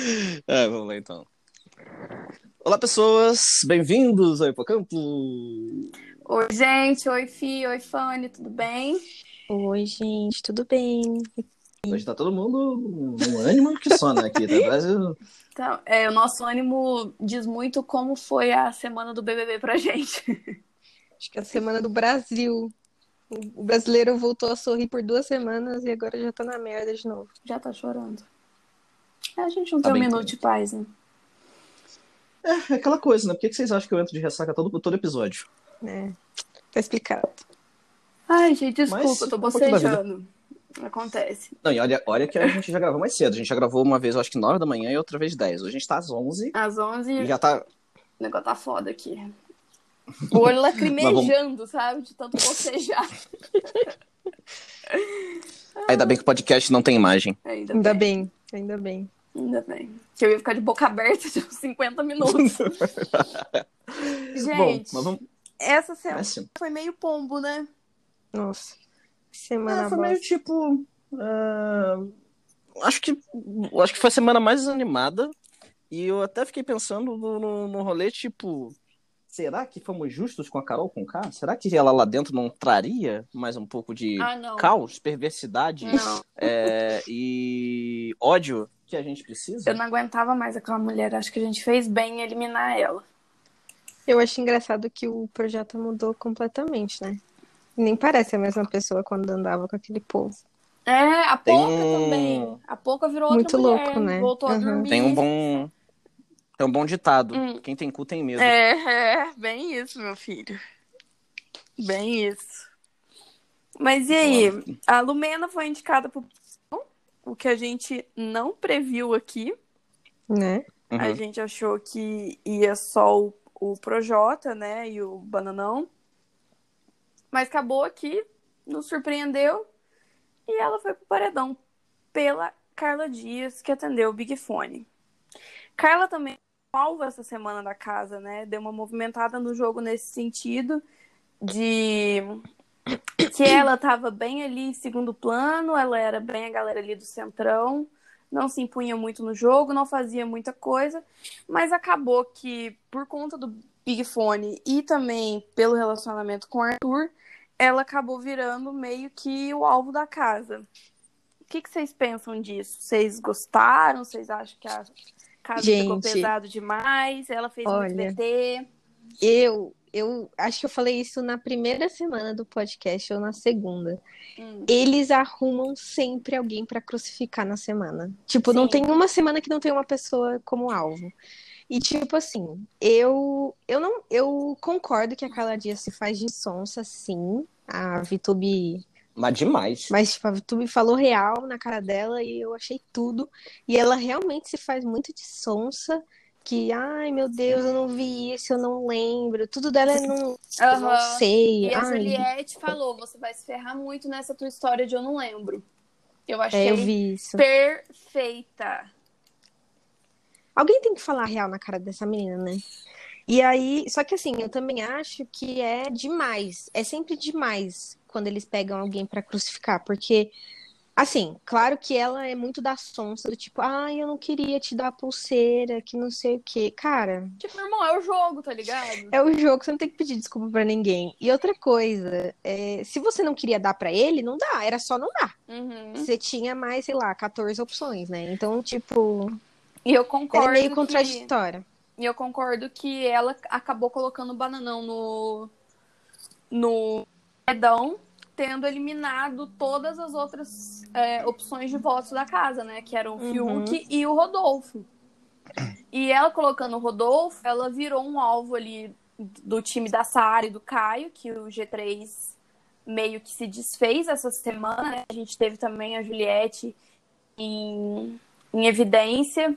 É, vamos lá então. Olá, pessoas, bem-vindos ao Hipocampo. Oi, gente. Oi, Fi. Oi, Fanny. Tudo bem? Oi, gente, tudo bem? Hoje tá todo mundo no ânimo que só, né? Aqui, tá? Brasil. Então, é, o nosso ânimo diz muito como foi a semana do BBB pra gente. Acho que é a semana do Brasil. O brasileiro voltou a sorrir por duas semanas e agora já tá na merda de novo. Já tá chorando. É, a gente não Tá tem um minuto de paz, né? É, é aquela coisa, né? Por que que vocês acham que eu entro de ressaca todo, todo episódio? É, tá explicado. Ai, gente, desculpa, Mas eu tô bocejando. Acontece. Não, e olha, olha que a gente já gravou mais cedo. A gente já gravou uma vez, eu acho que 9 da manhã e outra vez 10. Hoje a gente tá às 11 Às 11, e já tá... o negócio tá foda aqui. O olho lacrimejando, sabe? De tanto bocejar. Ainda bem que o podcast não tem imagem. Ainda, Ainda bem. bem, ainda bem. Ainda bem. Que eu ia ficar de boca aberta de uns 50 minutos. Bom, Gente, mas vamos... essa semana Péssimo. foi meio pombo, né? Nossa, semana É, foi bosta. meio tipo. ah, acho que acho que foi a semana mais animada. E eu até fiquei pensando no, no, no rolê, tipo, será que fomos justos com a Carol com K? Será que ela lá dentro não traria mais um pouco de Ah, caos, perversidade é, e ódio que a gente precisa? eu não aguentava mais aquela mulher. Acho que a gente fez bem em eliminar ela. Eu acho engraçado que o projeto mudou completamente, né? Nem parece a mesma pessoa quando andava com aquele povo. É, a Pouca um- também. A Pouca virou outra Muito mulher. louco, né? Voltou a Uhum. dormir. Tem um bom. Tem um bom ditado. Hum. Quem tem cu tem medo. É, é, bem isso, meu filho. Bem isso. Mas e aí? A Lumena foi indicada pro o que a gente não previu aqui. Né? Uhum. A gente achou que ia só o, o Projota, né? E o Bananão. Mas acabou aqui, nos surpreendeu. E ela foi pro paredão pela Carla Dias, que atendeu o Big Fone. Carla também salva essa semana da casa, né? Deu uma movimentada no jogo nesse sentido de que ela estava bem ali em segundo plano, ela era bem a galera ali do centrão, não se impunha muito no jogo, não fazia muita coisa, mas acabou que por conta do Big Fone e também pelo relacionamento com o Arthur, ela acabou virando meio que o alvo da casa. O que vocês pensam disso? Vocês gostaram? Vocês acham que a ficou Gente, pesado demais? Ela fez muito olha, BT? Eu, eu acho que eu falei isso na primeira semana do podcast ou na segunda. Hum. Eles arrumam sempre alguém pra crucificar na semana. Tipo, não Sim. tem uma semana que não tem uma pessoa como alvo. E tipo assim, eu eu não eu concordo que a Carla Dias se faz de sonsa, sim. A Vitube, Mas demais. mas tipo, a Vitube falou real na cara dela e eu achei tudo. E ela realmente se faz muito de sonsa. Que, ai meu Deus, eu não vi isso, eu não lembro. Tudo dela é não, eu não sei. E a Juliette falou: você vai se ferrar muito nessa tua história de eu não lembro. Eu achei é, eu vi isso. perfeita. Alguém tem que falar real na cara dessa menina, né? E aí, só que assim, eu também acho que é demais. É sempre demais quando eles pegam alguém pra crucificar, porque assim, claro que ela é muito da sonsa, do tipo, ai, eu não queria te dar a pulseira, que não sei o quê. Cara, Tipo, irmão, é o jogo, tá ligado? é o jogo, você não tem que pedir desculpa pra ninguém. E outra coisa, é, se você não queria dar pra ele, não dá, era só não dar. Uhum. Você tinha mais, sei lá, 14 opções, né? Então, tipo, E eu concordo. é meio que- contraditória. E eu concordo que ela acabou colocando o bananão no. no pedão, tendo eliminado todas as outras é, opções de votos da casa, né? Que eram o Uhum. Fiuk e o Rodolfo. E ela colocando o Rodolfo, ela virou um alvo ali do time da Sara e do Caio, que o G3 meio que se desfez essa semana, né? A gente teve também a Juliette em, em evidência.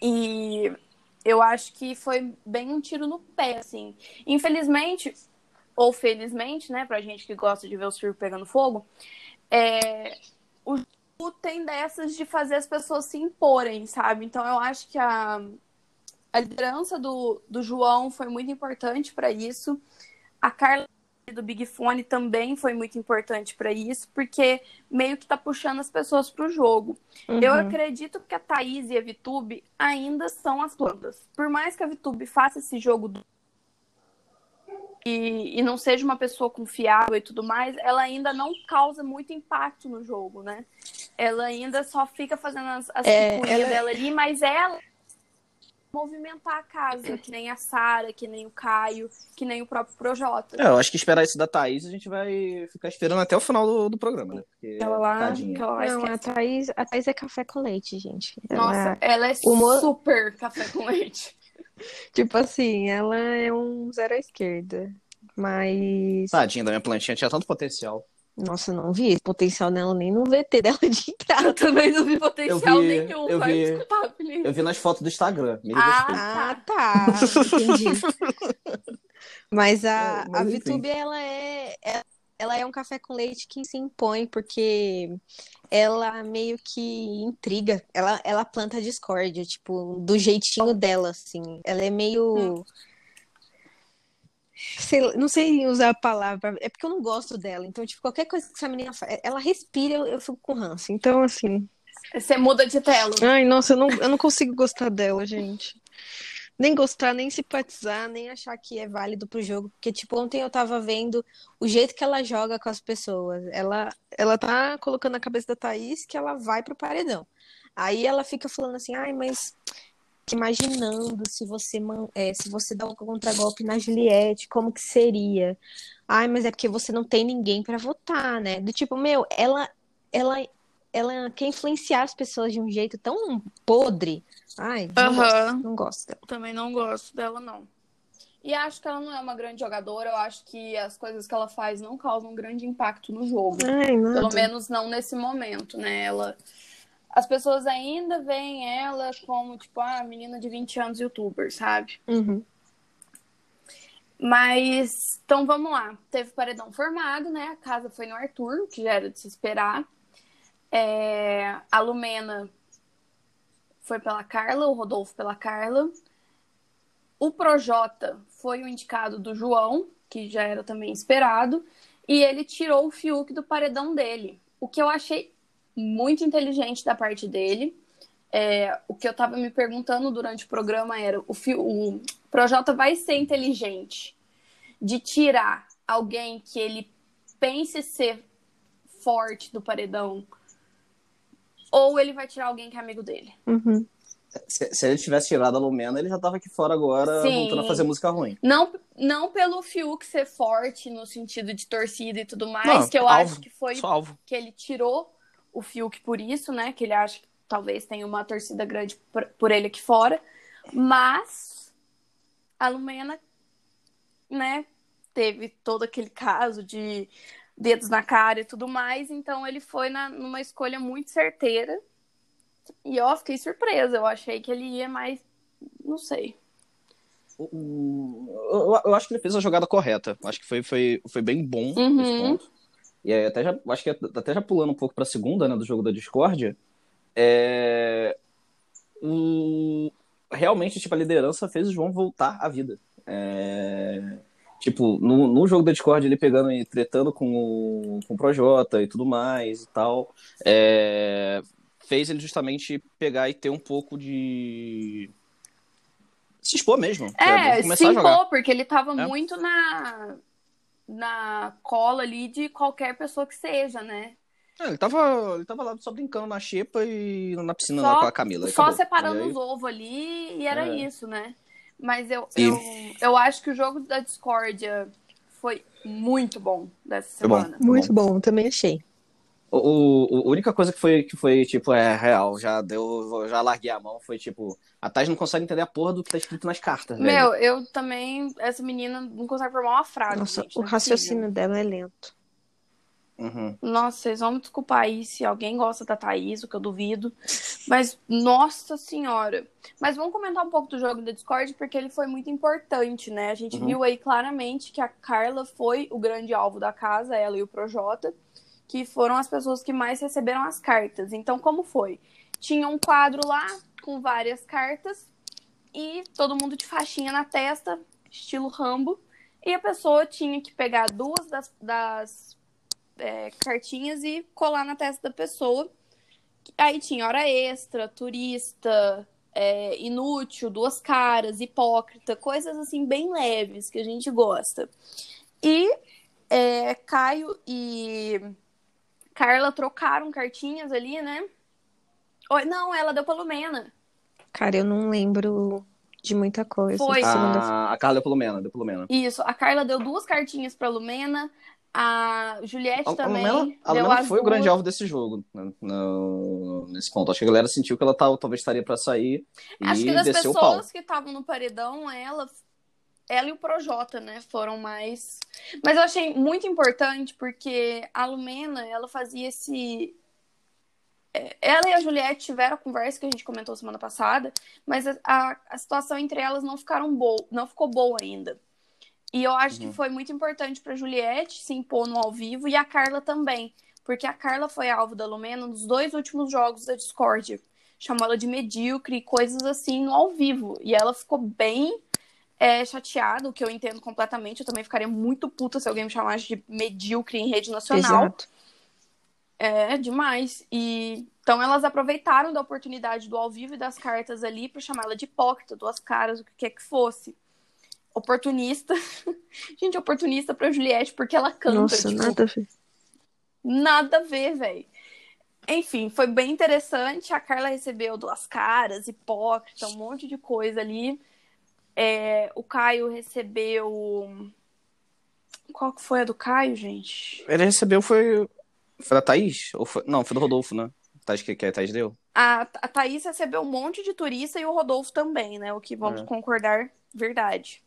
E eu acho que foi bem um tiro no pé, assim. Infelizmente, ou felizmente, né, pra gente que gosta de ver o circo pegando fogo, é, o jogo tem dessas de fazer as pessoas se imporem, sabe? Então eu acho que a, a liderança do, do João foi muito importante para isso. A Carla do Big Fone também foi muito importante para isso, porque meio que tá puxando as pessoas pro jogo. Uhum. Eu acredito que a Thaís e a Vitube ainda são as plantas. Por mais que a Vitube faça esse jogo do... e, e não seja uma pessoa confiável e tudo mais, ela ainda não causa muito impacto no jogo, né? Ela ainda só fica fazendo as, as É, ela- dela ali, mas ela movimentar a casa, que nem a Sara, que nem o Caio, que nem o próprio Projota. É, eu acho que esperar isso da Thaís, a gente vai ficar esperando até o final do, do programa, né? Porque, Aquela lá, tadinha. aquela lá Não, a. Thaís, a Thaís é café com leite, gente. Ela- Nossa, ela é mo- super café com leite. tipo assim, ela é um zero à esquerda. Mas. Tadinha da minha plantinha, tinha tanto potencial. Nossa, eu não vi esse potencial nela nem no VT dela de Eu entrada. também não vi potencial Eu vi- nenhum, eu vai vi- desculpar, Felipe. Eu vi nas fotos do Instagram, me Ah, respeita. Ah, tá. Entendi. Mas a, É, mas a. Vitube, ela é, é- ela é um café com leite que se impõe, porque ela meio que intriga. Ela, ela planta discórdia, tipo, do jeitinho dela, assim. Ela é meio. Sei não sei usar a palavra, é porque eu não gosto dela. Então, tipo, qualquer coisa que essa menina faz, ela respira, eu, eu fico com ranço. Então, assim. Você muda de tela. Ai, nossa, eu não, eu não consigo gostar dela, gente. Nem gostar, nem simpatizar, nem achar que é válido pro jogo. Porque, tipo, ontem eu tava vendo o jeito que ela joga com as pessoas. Ela, ela tá colocando na cabeça da Thaís que ela vai pro paredão. Aí ela fica falando assim, ai, mas imaginando se você, é, se você dá um contragolpe na Juliette, como que seria? Ai, mas é porque você não tem ninguém pra votar, né? Do tipo, meu, ela, ela, ela quer influenciar as pessoas de um jeito tão podre. Ai, não gosto, Aham. não gosto dela. Também não gosto dela, não. E acho que ela não é uma grande jogadora. Eu acho que as coisas que ela faz não causam grande impacto no jogo. Ai. Pelo menos não nesse momento, né? Ela. As pessoas ainda veem ela como, tipo, ah, menina de 20 anos youtuber, sabe? Uhum. Mas, então vamos lá. Teve paredão formado, né? A casa foi no Arthur, que já era de se esperar. É, A Lumena foi pela Carla, o Rodolfo pela Carla. O Projota foi o indicado do João, que já era também esperado. E ele tirou o Fiuk do paredão dele. O que eu achei muito inteligente da parte dele. É, o que eu tava me perguntando durante o programa era: o, o Projota vai ser inteligente de tirar alguém que ele pense ser forte do paredão, ou ele vai tirar alguém que é amigo dele? Uhum. Se, se ele tivesse tirado a Lumena, ele já tava aqui fora agora, Sim. voltando a fazer música ruim. Não, não pelo Fiuk ser forte no sentido de torcida e tudo mais, Não, que eu alvo. acho que foi que ele tirou o Fiuk por isso, né? Que ele acha que talvez tenha uma torcida grande por, ele aqui fora. Mas a Lumena, né, teve todo aquele caso de dedos na cara e tudo mais, então ele foi na, numa escolha muito certeira. E ó, fiquei surpresa. Eu achei que ele ia mais. Não sei. O- Eu, eu acho que ele fez a jogada correta. Acho que foi, foi, foi bem bom Uhum. E aí, até já, acho que até já pulando um pouco pra segunda, né, do jogo da discórdia, é... o- realmente, tipo, a liderança fez o João voltar à vida. É, Tipo, no, no jogo da Discord, ele pegando e tretando com o, com o Projota e tudo mais e tal, é, fez ele justamente pegar e ter um pouco de. Se expor mesmo. É, se a impor, porque ele tava É. muito na, na cola ali de qualquer pessoa que seja, né? É, ele, tava, ele tava lá só brincando na xepa e na piscina Só- lá com a Camila. Só acabou. separando aí- os ovos ali e era É. isso, né? Mas eu, E- eu, eu acho que o jogo da discórdia foi muito bom dessa Foi bom. semana. Muito bom, também achei. O, o- a única coisa que foi, que foi, tipo, é real, já deu, já larguei a mão, foi tipo, a Thais não consegue entender a porra do que tá escrito nas cartas, velho. Meu, eu também, essa menina não consegue formar uma frase. Nossa, gente, o é raciocínio dela é lento. Uhum. Nossa, vocês vão me desculpar aí se alguém gosta da Thaís, o que eu duvido. Mas, nossa senhora. Mas vamos comentar um pouco do jogo da Discord, porque ele foi muito importante, né? A gente Uhum. viu aí claramente que a Carla foi o grande alvo da casa, ela e o Projota, que foram as pessoas que mais receberam as cartas. Então, como foi? Tinha um quadro lá com várias cartas e todo mundo de faixinha na testa, estilo Rambo. E a pessoa tinha que pegar duas das, das é, cartinhas e colar na testa da pessoa. Aí tinha hora extra, turista, é, inútil, duas caras, hipócrita, coisas assim bem leves que a gente gosta. E é, Caio e Carla trocaram cartinhas ali, né? Oi, não, ela deu pra Lumena. Cara, eu não lembro de muita coisa. Foi. A, a Carla deu pelo Lumena, deu pelo Lumena. Isso, a Carla deu duas cartinhas pra Lumena, a Juliette A, a também. Lumena, a Lumena foi o grande duas. alvo desse jogo, né, no- nesse ponto. Acho que a galera sentiu que ela tá- talvez estaria pra sair e Acho que das desceu o pau. pessoas que estavam no paredão, ela, ela e o Projota, né, foram mais. Mas eu achei muito importante porque a Lumena, ela fazia esse. é, Ela e a Juliette tiveram a conversa que a gente comentou semana passada, mas a, a, a situação entre elas não ficaram boa, não ficou boa ainda. E eu acho Uhum. que foi muito importante pra Juliette se impor no ao vivo e a Carla também, porque a Carla foi alvo da Lumena nos dois últimos jogos da Discord chamou ela de medíocre e coisas assim no ao vivo. E ela ficou bem é, chateada, o que eu entendo completamente. Eu também ficaria muito puta se alguém me chamasse de medíocre em rede nacional. Exato. É demais. E então elas aproveitaram da oportunidade do ao vivo e das cartas ali pra chamar ela de hipócrita, duas caras, o que quer que fosse. Oportunista. Gente, oportunista pra Juliette, porque ela canta. Nossa, tipo, nada a ver. Nada a ver, velho. Enfim, foi bem interessante. A Carla recebeu duas caras, hipócrita, um monte de coisa ali. É, o Caio recebeu. Qual que foi a do Caio, gente? Ele recebeu, foi. Foi da Thaís? Ou foi... Não, foi do Rodolfo, né? Thaís que, que a Thaís deu? A, a Thaís recebeu um monte de turista e o Rodolfo também, né? O que vamos É. concordar, verdade.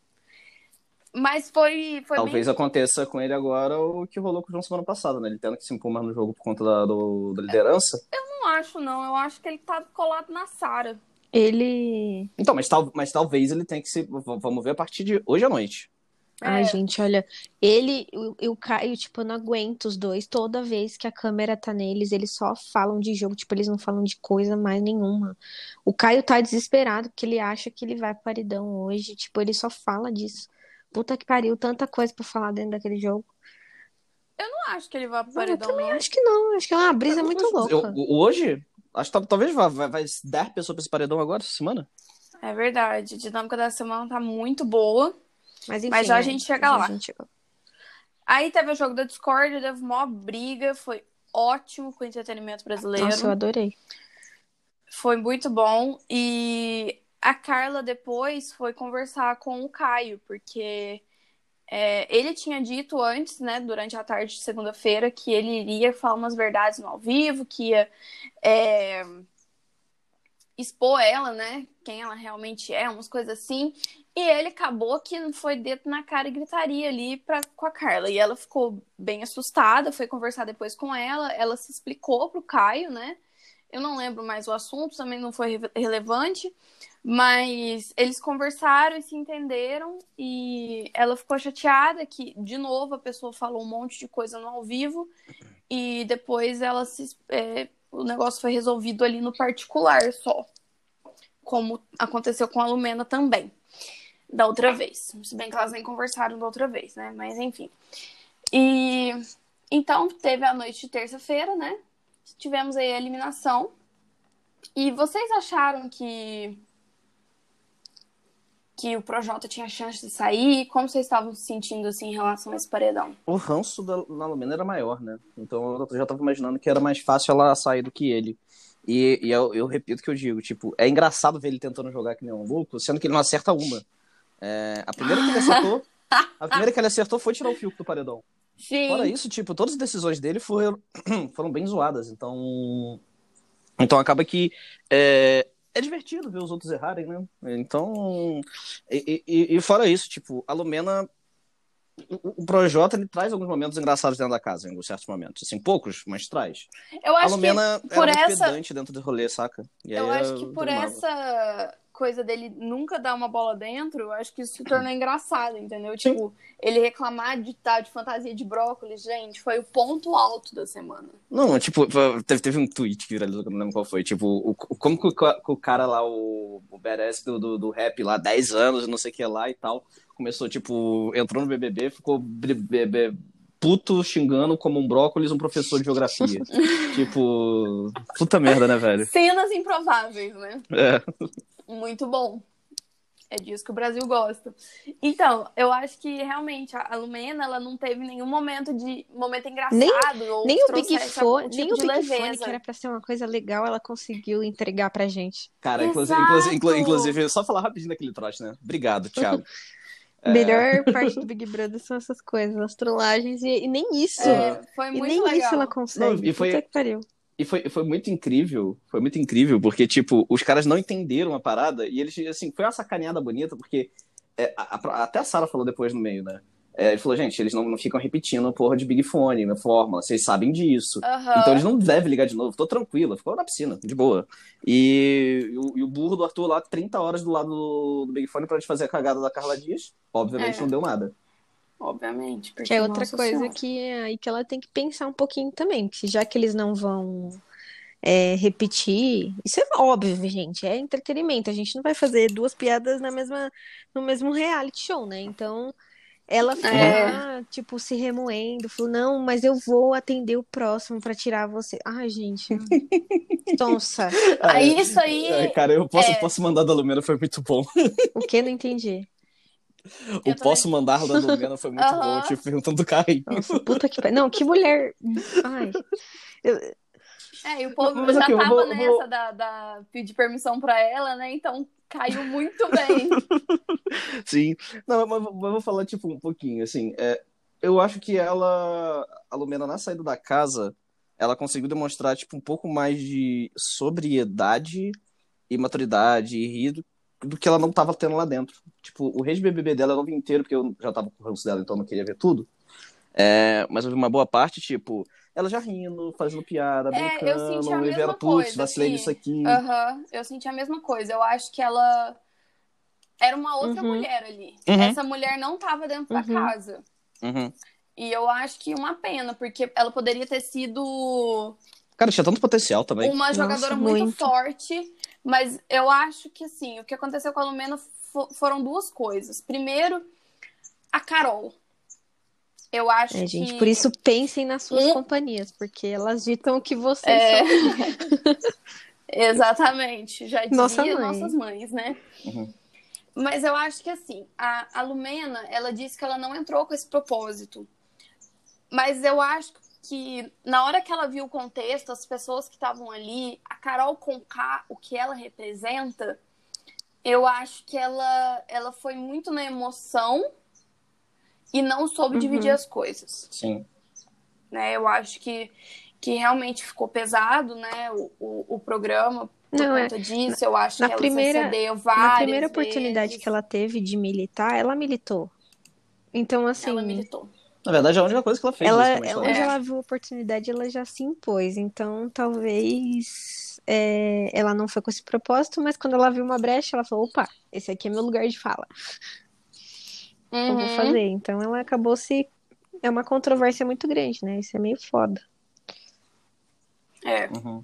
Mas foi, foi Talvez bem. aconteça com ele agora o que rolou com o João semana passada, né? Ele tendo que se impor mais no jogo por conta da, do- da liderança. Não acho, não. Eu acho que ele tá colado na Sara. Ele. Então, mas, tal, mas talvez ele tenha que se. Vamos ver a partir de hoje à noite. Ai, É. gente, olha. Ele e o Caio, tipo, eu não aguento os dois. Toda vez que a câmera tá neles, eles só falam de jogo. Tipo, eles não falam de coisa mais nenhuma. O Caio tá desesperado porque ele acha que ele vai pro paredão hoje. Tipo, ele só fala disso. Puta que pariu, tanta coisa pra falar dentro daquele jogo. Não acho que ele vai pro Eu paredão, também não. acho que não. Acho que é uma brisa muito Eu- louca. hoje, acho que tal- talvez vá, vai, vai dar pessoa pra esse paredão agora, essa semana. É verdade. A dinâmica da semana tá muito boa. Mas enfim, Mas já a é, gente chega lá. a gente chega. Aí teve o jogo da Discord, teve uma briga, foi ótimo com o entretenimento brasileiro. Nossa, eu adorei. Foi muito bom. E a Carla depois foi conversar com o Caio, porque é, ele tinha dito antes, né, durante a tarde de segunda-feira, que ele iria falar umas verdades no ao vivo, que ia é, expor ela, né, quem ela realmente é, umas coisas assim. E ele acabou que foi dedo na cara e gritaria ali pra, com a Carla. E ela ficou bem assustada, foi conversar depois com ela, ela se explicou pro Caio, né? Eu não lembro mais o assunto, também não foi re- relevante, mas eles conversaram e se entenderam e ela ficou chateada que, de novo, a pessoa falou um monte de coisa no ao vivo e depois ela se, é, o negócio foi resolvido ali no particular só, como aconteceu com a Lumena também, da outra vez. Se bem que elas nem conversaram da outra vez, né? Mas enfim. E então teve a noite de terça-feira, né? Tivemos aí a eliminação. E vocês acharam que que o Projota tinha chance de sair? Como vocês estavam se sentindo assim em relação a esse paredão? O ranço da, da Lumena era maior, né? Então eu já tava imaginando que era mais fácil ela sair do que ele. E, e eu, eu repito o que eu digo, tipo, é engraçado ver ele tentando jogar que nem um louco, sendo que ele não acerta uma. É, a primeira que ele acertou, a primeira que ele acertou foi tirar o fio do paredão. Sim. Fora isso, tipo, todas as decisões dele foram, foram bem zoadas. Então, então acaba que é, é divertido ver os outros errarem, né? Então, e, e- e fora isso, tipo, a Lumena, o, o Projota, ele traz alguns momentos engraçados dentro da casa, em alguns certos momentos. Assim, poucos, mas traz. Eu A acho Lumena que por era essa pedante dentro do rolê, saca? Eu acho que por essa coisa dele nunca dar uma bola dentro, eu acho que isso se tornou engraçado, entendeu? Tipo, ele reclamar de estar de fantasia de brócolis, gente, foi o ponto alto da semana. Não, tipo, teve, teve um tweet que viralizou, que eu não lembro qual foi. Tipo, o, como que o, o cara lá, o, o badass do, do, do rap lá, 10 anos, não sei o que lá e tal. Começou, tipo, entrou no BBB, ficou BBB puto xingando como um brócolis um professor de geografia. tipo, puta merda, né, velho? Cenas improváveis, né? É. Muito bom. É disso que o Brasil gosta. Então, eu acho que realmente a Lumena ela não teve nenhum momento de momento engraçado Nem- ou Nem que o Big Fone, tipo nem o Big Fone, que era pra ser uma coisa legal, ela conseguiu entregar pra gente. Cara, inclusive, inclusive, inclu- inclusive, só falar rapidinho daquele trote, né? Obrigado, Thiago. É. Melhor parte do Big Brother são essas coisas, as trollagens, e, e nem isso. É, foi e muito nem legal. isso ela consegue. Não, e foi- Puta que pariu. E foi, foi muito incrível, foi muito incrível, porque, tipo, os caras não entenderam a parada e eles, assim, foi uma sacaneada bonita, porque é, a- a- até a Sara falou depois no meio, né? É, ele falou, gente, eles não, não ficam repetindo a porra de Big Fone na fórmula, vocês sabem disso. Aham. Então eles não devem ligar de novo, tô tranquila, ficou na piscina, de boa. E, e o, e o burro do Arthur lá, 30 horas do lado do, do Big Fone pra gente fazer a cagada da Carla Dias, obviamente É. não deu nada. Obviamente. Porque, Que é outra nossa coisa Senhora. que é aí que ela tem que pensar um pouquinho também, porque já que eles não vão é, repetir, isso é óbvio, gente, é entretenimento. A gente não vai fazer duas piadas na mesma, no mesmo reality show, né? Então ela foi É. lá, tipo, se remoendo, falou, não, mas eu vou atender o próximo pra tirar você. Ai, gente. Sonsa. Aí isso aí. É, cara, eu posso, é. posso mandar da Lumena, foi muito bom. O que? Não entendi. O também. posso mandar da Lumena foi muito Aham. bom, tipo, perguntando do carrinho. Nossa, puta que pariu. Não, que mulher. Ai. Eu- É, e o povo Mas já eu tava vou- nessa vou- Da, da pedir permissão pra ela, né? Então caiu muito bem. Sim. Não, mas, mas eu vou falar, tipo, um pouquinho, assim. é, eu acho que ela, a Lumena, na saída da casa, ela conseguiu demonstrar, tipo, um pouco mais de sobriedade e maturidade e rir do, que ela não tava tendo lá dentro. Tipo, o Rei de BBB dela eu não vi inteiro, porque eu já tava com o ranço dela, então eu não queria ver tudo. É, mas eu vi uma boa parte, tipo, ela já rindo, fazendo piada, É, eu brincando, senti a mesma putz, coisa, vacilei que- nisso aqui. Aham, eu senti a mesma coisa. Eu acho que ela era uma outra Uhum. mulher ali. Uhum. Essa mulher não tava dentro da Uhum. casa. Uhum. E eu acho que uma pena, porque ela poderia ter sido Cara, tinha tanto potencial também. uma Nossa, jogadora muito, muito. forte, mas eu acho que assim, o que aconteceu com a Lumena fo- foram duas coisas. Primeiro, a Carol. Eu acho É, gente, que por isso pensem nas suas Um- companhias, porque elas ditam o que vocês É. são. Exatamente, já dizia Nossa mãe. nossas mães, né? Uhum. Mas eu acho que assim, a, a Lumena, ela disse que ela não entrou com esse propósito. Mas eu acho que na hora que ela viu o contexto, as pessoas que estavam ali, a Carol Conká, o que ela representa, eu acho que ela, ela foi muito na emoção e não soube Uhum. dividir as coisas Sim. né? Eu acho que, que realmente ficou pesado, né? O, o, o programa por Não, é. conta disso. Eu acho Na que ela primeira- se várias Na primeira oportunidade vezes. que ela teve de militar, ela militou. Então, assim, ela militou. Na verdade, é a única coisa que ela fez. ela, basicamente, ela- lá. onde É. ela viu a oportunidade, ela já se impôs. Então, talvez é, ela não foi com esse propósito, mas quando ela viu uma brecha, ela falou: opa, esse aqui é meu lugar de fala. Eu vou Uhum. fazer. Então, ela acabou se. É uma controvérsia muito grande, né? Isso é meio foda. É. Uhum.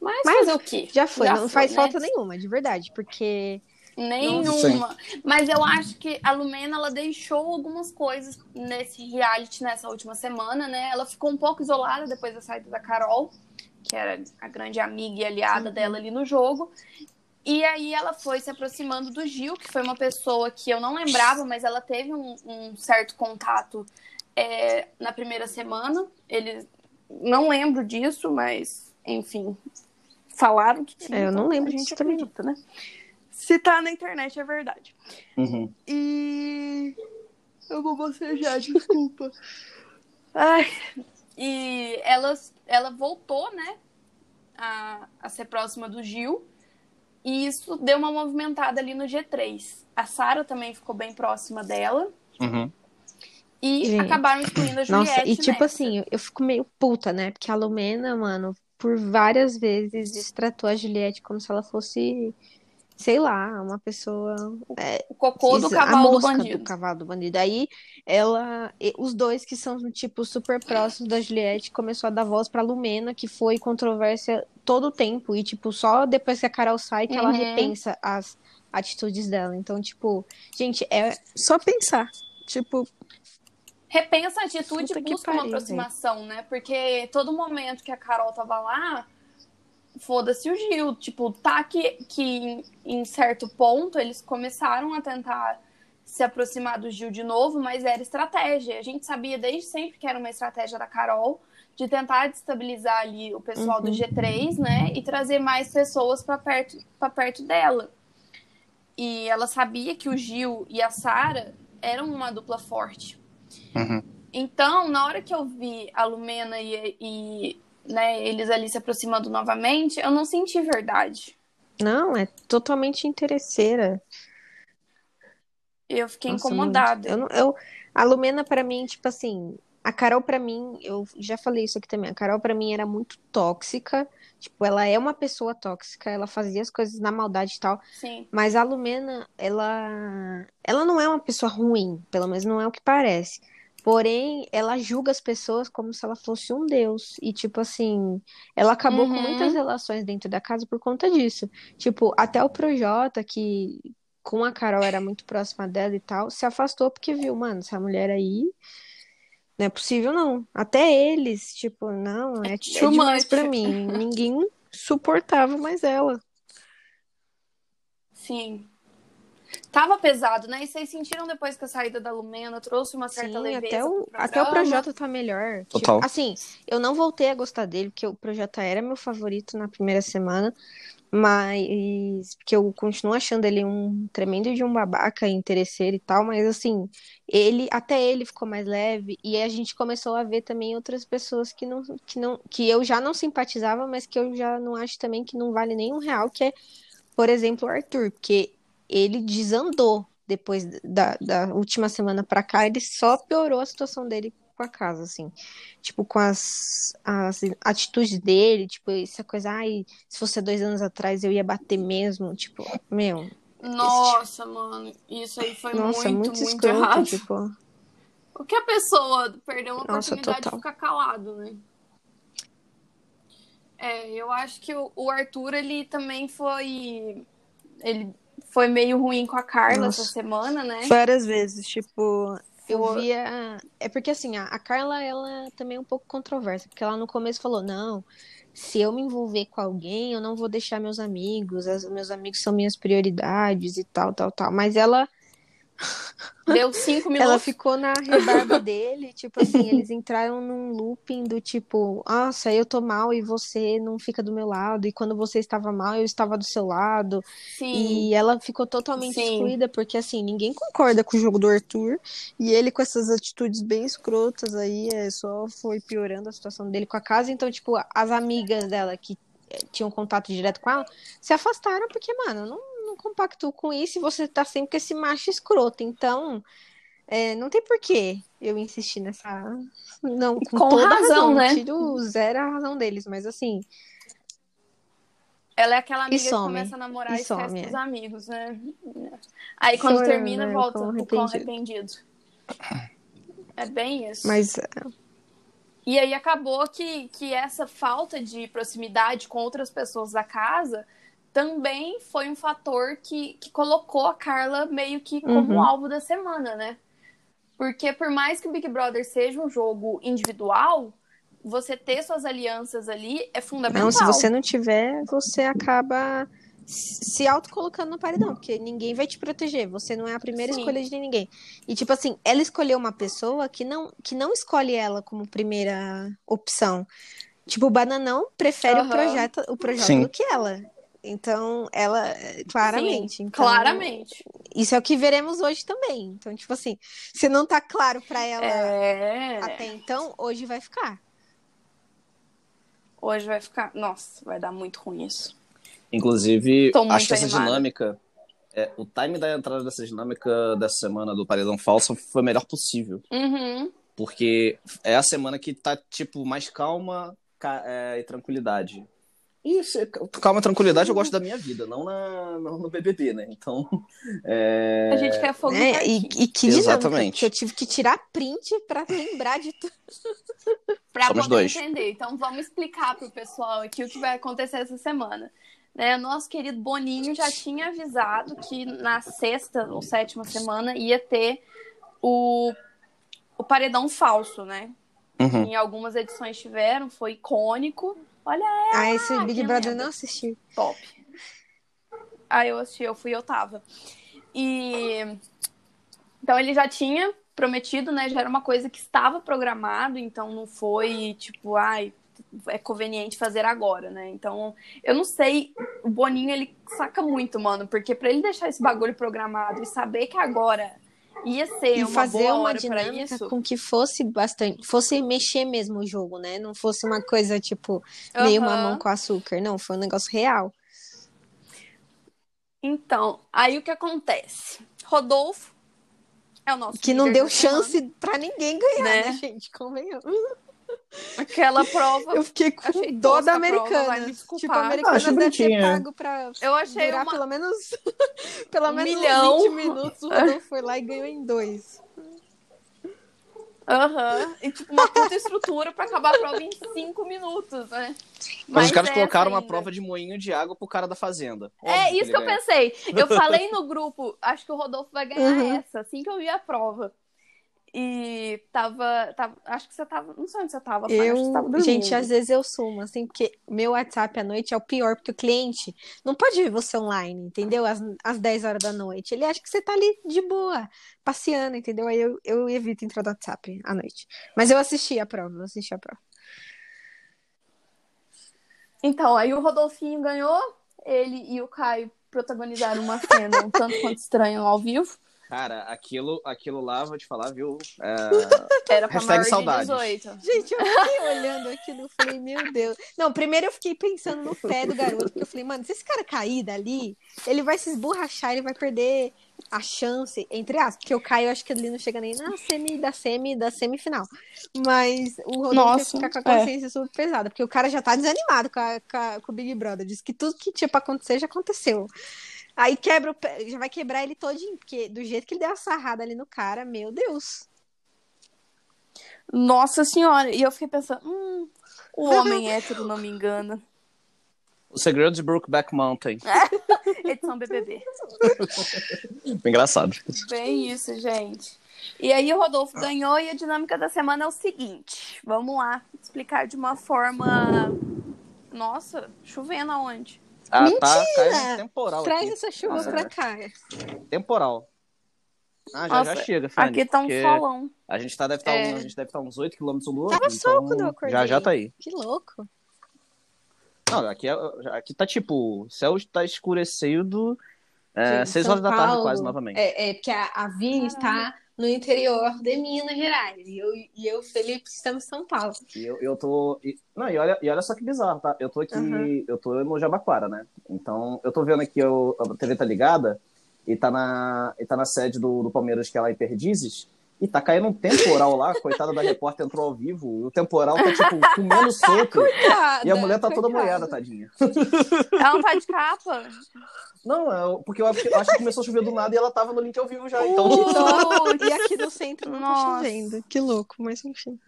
Mas, Mas fazer o quê? Já foi, Já não foi, faz né? falta nenhuma, de verdade, porque Nenhuma. Mas eu acho que a Lumena, ela deixou algumas coisas nesse reality nessa última semana, né? Ela ficou um pouco isolada depois da saída da Carol, que era a grande amiga e aliada Uhum. dela ali no jogo. E aí ela foi se aproximando do Gil, que foi uma pessoa que eu não lembrava, mas ela teve um, um certo contato é, na primeira semana. Ele não lembro disso, mas enfim, falaram que tinha. É, eu não então lembro a gente acredita, né? Se tá na internet é verdade. Uhum. E eu vou bocejar, desculpa. Ai. E ela, ela voltou, né? A, a ser próxima do Gil. E isso deu uma movimentada ali no G3. A Sara também ficou bem próxima dela. Uhum. E Gente. acabaram excluindo a Juliette. Nossa, e tipo nessa. assim, eu fico meio puta, né? Porque a Lumena, mano, por várias vezes destratou a Juliette como se ela fosse sei lá, uma pessoa. É, O cocô do cavalo a do bandido. do cavalo do bandido. Aí ela, e- os dois que são tipo super próximos da Juliette começou a dar voz pra Lumena, que foi controvérsia todo o tempo e tipo só depois que a Carol sai que ela Uhum. repensa as atitudes dela. Então, tipo, gente, é só pensar. Tipo, Repensa a atitude e busca uma aproximação, né? Porque todo momento que a Carol tava lá, foda-se o Gil. Tipo, tá que, que em, em certo ponto eles começaram a tentar se aproximar do Gil de novo, mas era estratégia. A gente sabia desde sempre que era uma estratégia da Carol de tentar destabilizar ali o pessoal do Uhum. G3, né? E trazer mais pessoas para perto, pra perto dela. E ela sabia que o Gil e a Sara eram uma dupla forte. Uhum. Então, na hora que eu vi a Lumena e, e, né, eles ali se aproximando novamente, eu não senti verdade. não, é totalmente interesseira. Eu fiquei Nossa, incomodada. muito. Eu, eu, a Lumena, pra mim, tipo assim, a Carol, pra mim, eu já falei isso aqui também. A Carol, pra mim, era muito tóxica. Tipo, ela é uma pessoa tóxica, ela fazia as coisas na maldade e tal. Sim. Mas a Lumena, ela, ela não é uma pessoa ruim, pelo menos não é o que parece. Porém, ela julga as pessoas como se ela fosse um deus. E, tipo assim, ela acabou com Uhum. muitas relações dentro da casa por conta disso. Tipo, até o Projota, que com a Carol era muito próxima dela e tal, se afastou porque viu, mano, essa mulher aí não é possível, não. Até eles, tipo, não, é, é Too demais pra mim. Ninguém suportava mais ela. Sim. Tava pesado, né? E vocês sentiram depois que a saída da Lumena trouxe uma certa Sim, leveza até o, pro até o? Projota tá melhor. Tipo, Total. assim, eu não voltei a gostar dele, porque o Projota era meu favorito na primeira semana, mas porque eu continuo achando ele um tremendo de um babaca interesseiro e tal, mas assim, ele, até ele ficou mais leve, e a gente começou a ver também outras pessoas que não, que não, que eu já não simpatizava, mas que eu já não acho também que não vale nem um real, que é, por exemplo, o Arthur, porque ele desandou depois da, da última semana pra cá, ele só piorou a situação dele com a casa, assim. Tipo, com as, as atitudes dele, tipo, essa coisa, ai, se fosse dois anos atrás eu ia bater mesmo, tipo, meu, Nossa, mano, isso aí foi nossa, muito, muito, muito, escroto, errado. tipo, Porque a pessoa perdeu uma Nossa, oportunidade total. de ficar calado, né? É, eu acho que o, o Arthur, ele também foi. Ele foi meio ruim com a Carla Nossa. essa semana, né? várias vezes, tipo, eu Foi- via. É porque assim, a, a Carla, ela também é um pouco controversa, porque ela no começo falou: não, se eu me envolver com alguém, eu não vou deixar meus amigos, as- meus amigos são minhas prioridades e tal, tal, tal. Mas ela, Deu cinco minutos. ela ficou na rebarba dele, tipo assim, eles entraram num looping do tipo: nossa, eu tô mal e você não fica do meu lado, e quando você estava mal, eu estava do seu lado. Sim. E ela ficou totalmente Sim. excluída, porque assim, ninguém concorda com o jogo do Arthur. E ele, com essas atitudes bem escrotas aí, é, só foi piorando a situação dele com a casa. Então, tipo, as amigas dela que eh, tinham contato direto com ela se afastaram, porque, mano, não, não compactuo com isso e você tá sempre com esse macho escroto. Então, é, não tem porquê eu insistir nessa. Não, com, Com toda razão, razão, né? Tiro zero a razão deles, mas assim. Ela é aquela amiga que começa a namorar e, E esquece some, dos é. amigos, né? Aí quando Chorando, termina, né? volta Com arrependido. arrependido. É bem isso. Mas E aí acabou que, que essa falta de proximidade com outras pessoas da casa também foi um fator que, que colocou a Carla meio que como Uhum. alvo da semana, né? Porque por mais que o Big Brother seja um jogo individual, você ter suas alianças ali é fundamental. Não, se você não tiver, você acaba se autocolocando no paredão, porque ninguém vai te proteger. Você não é a primeira Sim. escolha de ninguém. E tipo assim, ela escolheu uma pessoa que não que não escolhe ela como primeira opção. Tipo, o Bananão prefere o Aham. projeto o projeto Sim. do que ela. Então, ela claramente, Sim, então, claramente. Isso é o que veremos hoje também. Então, tipo assim, se não tá claro pra ela É. até então, hoje vai ficar. Hoje vai ficar. Nossa, vai dar muito ruim isso. Inclusive, acho que essa dinâmica. é, o time da entrada dessa dinâmica dessa semana do Paredão Falso foi o melhor possível. Uhum. Porque é a semana que tá, tipo, mais calma ca- é, e tranquilidade. Isso, calma, tranquilidade, eu gosto da minha vida, não na, no, no BBB, né? Então. É... A gente quer fogo É, e, e... que Exatamente. eu tive que tirar print pra lembrar de tudo. Pra Somos poder dois. entender. Então vamos explicar pro pessoal aqui o que vai acontecer essa semana. Né, o nosso querido Boninho já tinha avisado que na sexta ou sétima semana ia ter o, o paredão falso, né? Uhum. Em algumas edições tiveram, foi icônico. Olha Ah, esse Big Brother eu não assisti. top. Aí eu assisti, eu fui, eu tava. E então ele já tinha prometido, né? Já era uma coisa que estava programado, então não foi tipo, ai, é conveniente fazer agora, né? Então, eu não sei, o Boninho ele saca muito, mano, porque pra ele deixar esse bagulho programado e saber que agora ia ser E uma fazer uma dinâmica com que fosse bastante. Fosse mexer mesmo o jogo, né? Não fosse uma coisa, tipo, meio Aham. mamão com açúcar. Não, foi um negócio real. Então, aí o que acontece? Rodolfo é o nosso Que não deu chance pra ninguém ganhar, Né? né, gente? Convenhamos. Aquela prova Eu fiquei com Achei dó da a prova, americana. desculpar. Tipo, a Ah, americana achei deve ter pago pra Eu achei durar uma- pelo menos, pelo Um menos milhão. 20 minutos. O Rodolfo foi lá e ganhou em dois. Aham. E tipo, uma puta estrutura pra acabar a prova em cinco minutos, né? Mas, os caras é colocaram essa uma ainda. prova de moinho de água pro cara da fazenda. É Óbvio isso ele que eu ganha. pensei. Eu falei no grupo, acho que o Rodolfo vai ganhar Uhum. essa, assim que eu vi a prova. E tava, tava. Acho que você tava. Não sei onde você tava, Fábio, acho que você tava Eu, dormindo. gente, às vezes eu sumo, assim, porque meu WhatsApp à noite é o pior, porque o cliente não pode ver você online, entendeu? Às, às 10 horas da noite. Ele acha que você tá ali de boa, passeando, entendeu? Aí eu, eu evito entrar no WhatsApp à noite. Mas eu assisti a prova, eu assisti a prova. Então, aí o Rodolfinho ganhou, ele e o Caio protagonizaram uma cena um tanto quanto estranha ao vivo. Cara, aquilo, aquilo lá, vou te falar, viu? É, Era pra Hashtag maior saudades. de 18. Gente, eu fiquei olhando aquilo e falei, meu Deus. Não, primeiro eu fiquei pensando no pé do garoto, porque eu falei, mano, se esse cara cair dali, ele vai se esborrachar, ele vai perder a chance, entre aspas, porque o Caio, eu acho que ele não chega nem na semi da semi da semifinal. Mas o Rodolfo ficar com a é. consciência super pesada, porque o cara já tá desanimado com, a- com, a- com o Big Brother. Disse que tudo que tinha pra acontecer já aconteceu. Aí quebra o pé, já vai quebrar ele todinho, porque do jeito que ele deu a sarrada ali no cara, meu Deus. Nossa senhora. E eu fiquei pensando, hum, o homem hétero não me engana. o segredo de Brookback Mountain. Edição BBB. Engraçado. Bem isso, gente. E aí o Rodolfo ganhou e a dinâmica da semana é o seguinte. Vamos lá explicar de uma forma... Nossa, chovendo aonde? Ah, tá Mentira! caindo um temporal Traz aqui. essa chuva Nossa, pra cá. Temporal. Ah, já, Nossa, já chega, Fanny. Aqui tá um solão. A gente, tá, deve tá, É. um- a gente deve estar uns 8 km um do outro. Tava sol então quando eu acordei. Já já tá aí. Que louco. Não, aqui, é- aqui tá tipo, o céu tá escurecendo é, Gente, 6 São horas da tarde Paulo, quase novamente. É, é porque a, a Vi está no interior de Minas Gerais. E eu e eu, Felipe, estamos em São Paulo. E eu, eu tô. e- não, e olha, e olha só que bizarro, tá? Eu tô aqui, Uhum. eu tô no Jabaquara, né? Então, eu tô vendo aqui, eu, a TV tá ligada e tá na, e tá na sede do, do Palmeiras, que é lá em Perdizes. E tá caindo um temporal lá, coitada da repórter entrou ao vivo, e o temporal tá, tipo, comendo solto. E a mulher tá toda molhada, tadinha. Ela não tá de capa? Não, é, porque eu acho, que- começou a chover do nada e ela tava no link ao vivo já. Então, Putz. E aqui no centro não Nossa. tá chovendo. Que louco, mas enfim.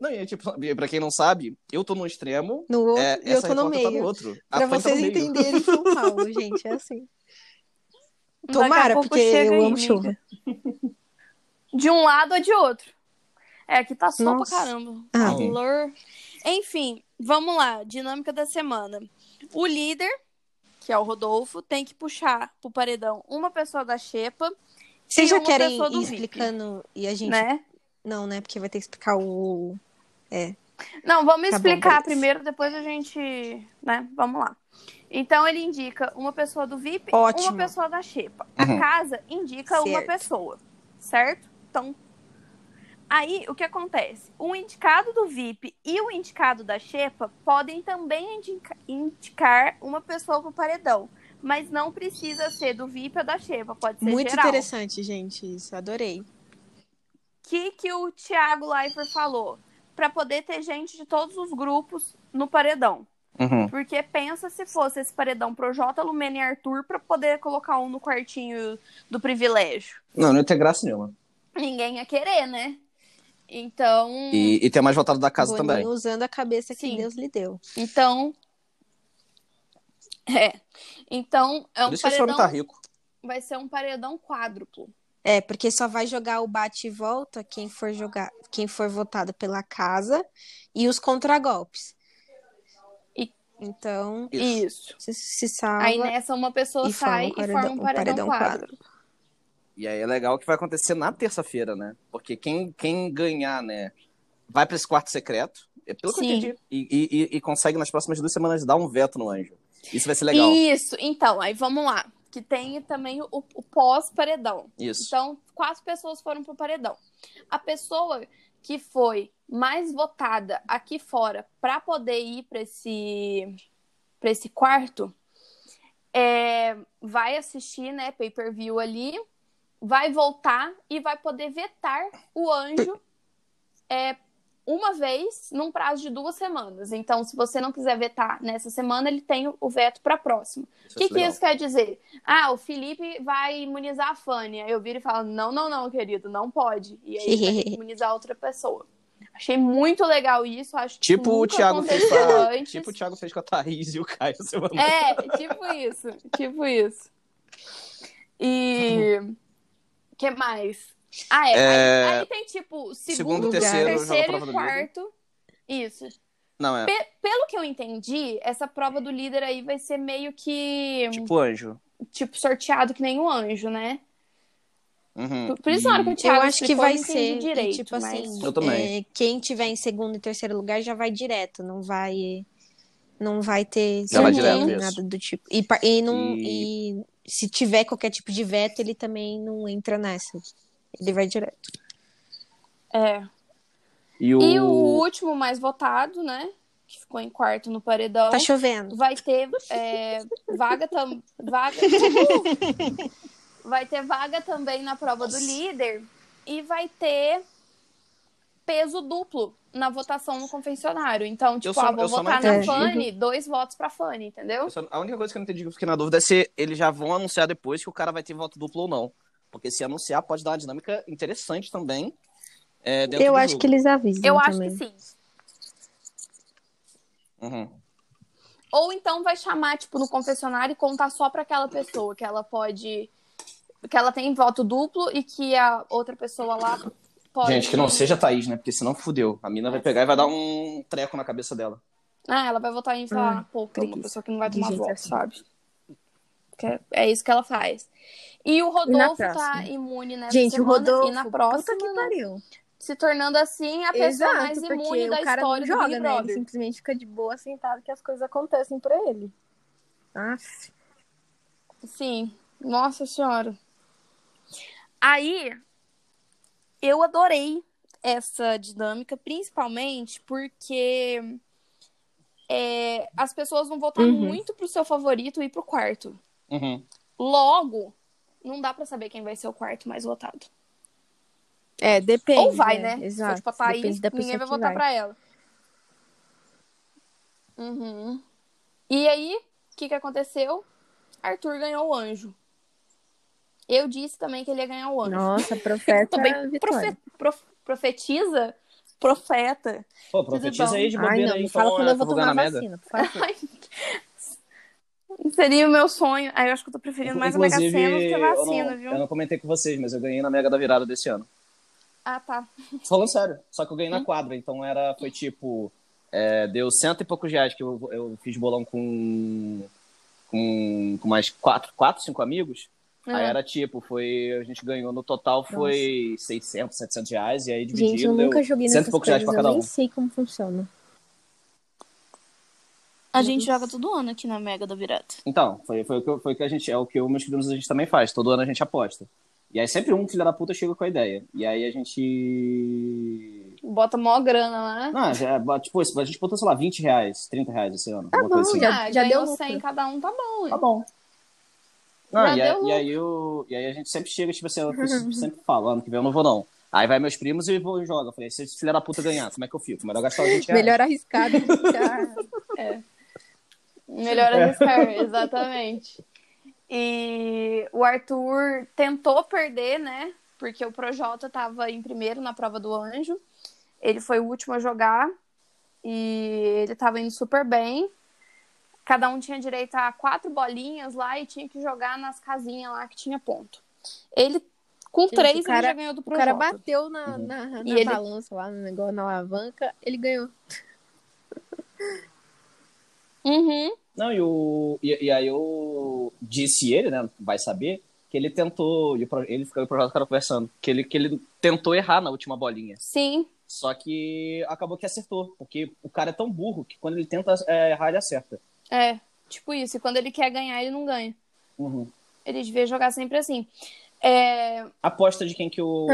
não, e, tipo, pra quem não sabe, eu tô no extremo, No outro, é, e eu tô no repórter tá meio. no outro. A pra tá vocês meio. entenderem São Paulo, gente. É assim. Tomara, porque eu aí, amo chuva. De um lado ou de outro. É, aqui tá sol Nossa. pra caramba. Ah. Calor. Enfim, vamos lá. Dinâmica da semana. O líder, que é o Rodolfo, tem que puxar pro paredão uma pessoa da Xepa, Vocês E já uma querem pessoa do ir VIP. explicando e a gente. né? Não, né? Porque vai ter que explicar o. Não, vamos Tá bom, explicar beleza. primeiro, depois a gente, né? Vamos lá. Então ele indica uma pessoa do VIP, Ótimo. uma pessoa da Xepa. Uhum. A casa indica uma Certo. pessoa, certo? Então, aí o que acontece? O indicado do VIP e o indicado da Xepa podem também indica- indicar uma pessoa pro paredão, mas não precisa ser do VIP ou da Xepa, pode ser Muito geral. interessante, gente. Isso, adorei. O que, que o Thiago Leifert falou? Para poder ter gente de todos os grupos no paredão. Uhum. Porque pensa se fosse esse paredão Projota, Lumena e Arthur pra poder colocar um no quartinho do privilégio. Não, não ia ter graça nenhuma. Ninguém ia querer, né? Então, E, e ter mais votado da casa Boninho também. usando a cabeça que Sim. Deus lhe deu. então é. Então, é Por um isso que esse homem paredão, tá rico. vai ser um paredão quádruplo. É, porque só vai jogar o bate e volta quem for jogar, quem for votado pela casa e os contragolpes. E- Então, Isso. Isso. se, se salva. Aí nessa uma pessoa e forma sai um e paredão- forma um um paredão, paredão quádruplo. E aí é legal que vai acontecer na terça-feira, né? Porque quem, quem ganhar, né, vai pra esse quarto secreto, é pelo que eu Sim. entendi, e, e, e- consegue nas próximas duas semanas dar um veto no anjo. Isso vai ser legal. Isso. Então, aí vamos lá. Que tem também o, o pós-paredão. Isso. Então, quatro pessoas foram pro paredão. A pessoa que foi mais votada aqui fora para poder ir para esse para esse quarto é, vai assistir, né, pay-per-view ali, vai voltar e vai poder vetar o anjo é, uma vez num prazo de duas semanas. Então, se você não quiser vetar nessa semana, ele tem o veto para a próxima. O vai que, que isso quer dizer? Ah, o Felipe vai imunizar a Fanny. Aí eu viro e falo: não, não, não, querido, não pode. E aí ele vai imunizar outra pessoa. Achei muito legal isso. Acho que Tipo o Thiago fez com a, antes. tipo o Thiago fez com a Thaís e o Caio semana É, tipo isso. Tipo isso. E. O que mais? Ah, é. É, Aí, aí tem tipo segundo, segundo, terceiro, terceiro e quarto. Isso. Não, é Pe- pelo que eu entendi, essa prova do líder aí vai ser meio que tipo anjo. tipo sorteado que nem um anjo, né? Uhum. Por, isso na hora que o Eu Thiago acho que eu vai ser, e, direito, tipo mas... assim, Eu também. é, quem tiver em segundo e terceiro lugar já vai direto, não vai não vai ter Já vai direto, isso. nada do tipo. E, e não E- e se tiver qualquer tipo de veto, ele também não entra nessa. Ele vai direto. É. E o, E o último mais votado, né? Que ficou em quarto no paredão. Tá chovendo. vai ter é, vaga tam, vaga vai ter vaga também na prova do líder e vai ter peso duplo na votação no confessionário. Então, tipo, só- ah, vou eu só não votar na. Fanny, dois votos pra Fanny, entendeu? Eu só- A única coisa que eu não entendi que eu fiquei na dúvida é se eles já vão anunciar depois que o cara vai ter voto duplo ou não. Porque se anunciar, pode dar uma dinâmica interessante também. é, Eu do acho jogo. que eles avisam Eu acho também. que sim. Uhum. Ou então vai chamar, tipo, no confessionário e contar só pra aquela pessoa, que ela pode. que ela tem voto duplo e que a outra pessoa lá pode. Gente, que não seja a Thaís, né? Porque senão fudeu. A mina vai pegar e vai dar um treco na cabeça dela. Ah, ela vai votar em, sei lá, Hum, na pouca, uma pessoa que não vai tomar gente voto, assim. sabe? É- é isso que ela faz. E o E Rodolfo tá imune nessa Gente, o semana Rodolfo, e na próxima, puta que né, pariu. se tornando assim a pessoa mais Exato, imune porque da o história não do joga, Big né? Ele simplesmente fica de boa sentado que as coisas acontecem pra ele. Aff. Sim, nossa senhora. Aí, eu adorei essa dinâmica, principalmente porque é, as pessoas vão votar Uhum. muito pro seu favorito e pro quarto. Uhum. Logo, não dá pra saber quem vai ser o quarto mais votado. É, depende. Ou vai, né? Se for Exato. tipo a Thaís, Depende da ninguém pessoa vai que votar pra ela. Uhum. E aí, o que, que aconteceu? Arthur ganhou o anjo. Eu disse também que ele ia ganhar o anjo. Nossa, profeta Vitória. profe- prof- profetiza, profeta. Pô, profetiza aí de Ai, bobeira não, aí, me fala então, quando eu vou tomar na Mega. vacina. Ai, Seria o meu sonho. Aí eu acho que eu tô preferindo mais a Mega Inclusive, Sena do que a eu vacina, não, viu? eu não comentei com vocês, mas eu ganhei na Mega da Virada desse ano. Ah, tá. Falando sério, só que eu ganhei Hum? na quadra, então era, foi tipo, é, deu cento e poucos reais que eu, eu fiz bolão com, com, com mais quatro, quatro, cinco amigos. Aí É. era tipo, foi, a gente ganhou no total foi 600, 700 reais, e aí dividido Gente, eu nunca joguei cento e nessas poucos reais coisas, pra eu cada nem um. sei como funciona. A gente joga todo ano aqui na Mega da Virada. Então, foi, foi, o que, eu- foi o que a gente, é o que eu e meus primos a gente também faz, todo ano a gente aposta. E aí sempre um filho da puta chega com a ideia. E aí a gente. Bota mó grana lá, né? Não, já, tipo, a gente botou, sei lá, 20 reais, 30 reais esse ano. alguma coisa assim. já- ah, já ganhou deu 100 lucro. cada um, tá bom. Tá bom. Não, e, e, aí eu, e aí a gente sempre chega, tipo assim, eu sempre falo, ano que vem eu não vou não. Aí vai meus primos e vou joga. Eu falei, se esse filho da puta ganhar, como é que eu fico? Melhor gastar 20 reais. Melhor arriscado. que ficar- Melhor arriscar, exatamente. E o Arthur tentou perder, né? Porque o Projota estava em primeiro na prova do anjo. Ele foi o último a jogar e ele estava indo super bem. Cada um tinha direito a quatro bolinhas lá e tinha que jogar nas casinhas lá que tinha ponto. Ele, com Gente, três, o ele cara- já ganhou do O cara Projota. bateu na, na, na E ele- balança lá, no negócio, na alavanca, ele ganhou. Uhum. Não, e, o, e, e aí eu disse ele, né? Vai saber, que ele tentou. e Ele ficou e o projeto cara conversando. Que ele, que ele tentou errar na última bolinha. Sim. Só que acabou que acertou. Porque o cara é tão burro que quando ele tenta é, errar, ele acerta. É, tipo isso. E quando ele quer ganhar, ele não ganha. Uhum. Ele devia jogar sempre assim. É, Aposta de quem que o,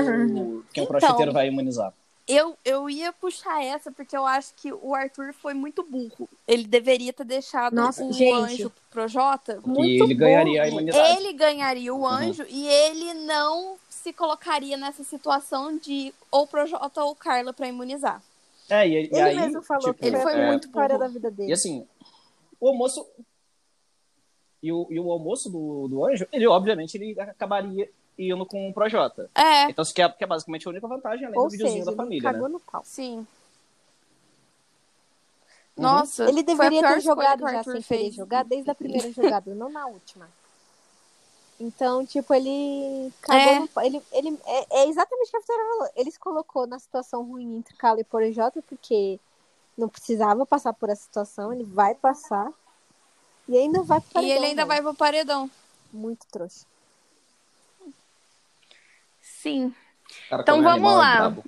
quem o Então. vai imunizar. eu, eu ia puxar essa porque eu acho que o Arthur foi muito burro. Ele deveria ter deixado Nossa, o gente. anjo pro Jota. E ele ganharia a imunidade. Ele ganharia o anjo e ele não se colocaria nessa situação de ou Projota ou Carla pra imunizar. É, e, e Ele aí. mesmo falou tipo, que ele foi a muito burro. da vida dele. E assim, o almoço. E o, e o almoço do, do anjo, ele obviamente ele acabaria indo com o Projota. É, Então, isso que é, que é basicamente a única vantagem, além Ou do videozinho seja, da ele família, né? cagou no pau. sim. Uhum. Nossa, Ele deveria ter jogado já sem fez. querer jogar desde a primeira jogada, não na última. Então, tipo, ele cagou É. no pau. Ele, ele, é, é exatamente o que a Vitória falou. Ele se colocou na situação ruim entre Carla e Projota, porque não precisava passar por essa situação, ele vai passar. E ainda vai pro E paredão, ele ainda vai pro paredão. Muito trouxa. Sim. Cara, Então é vamos é lá. brabo.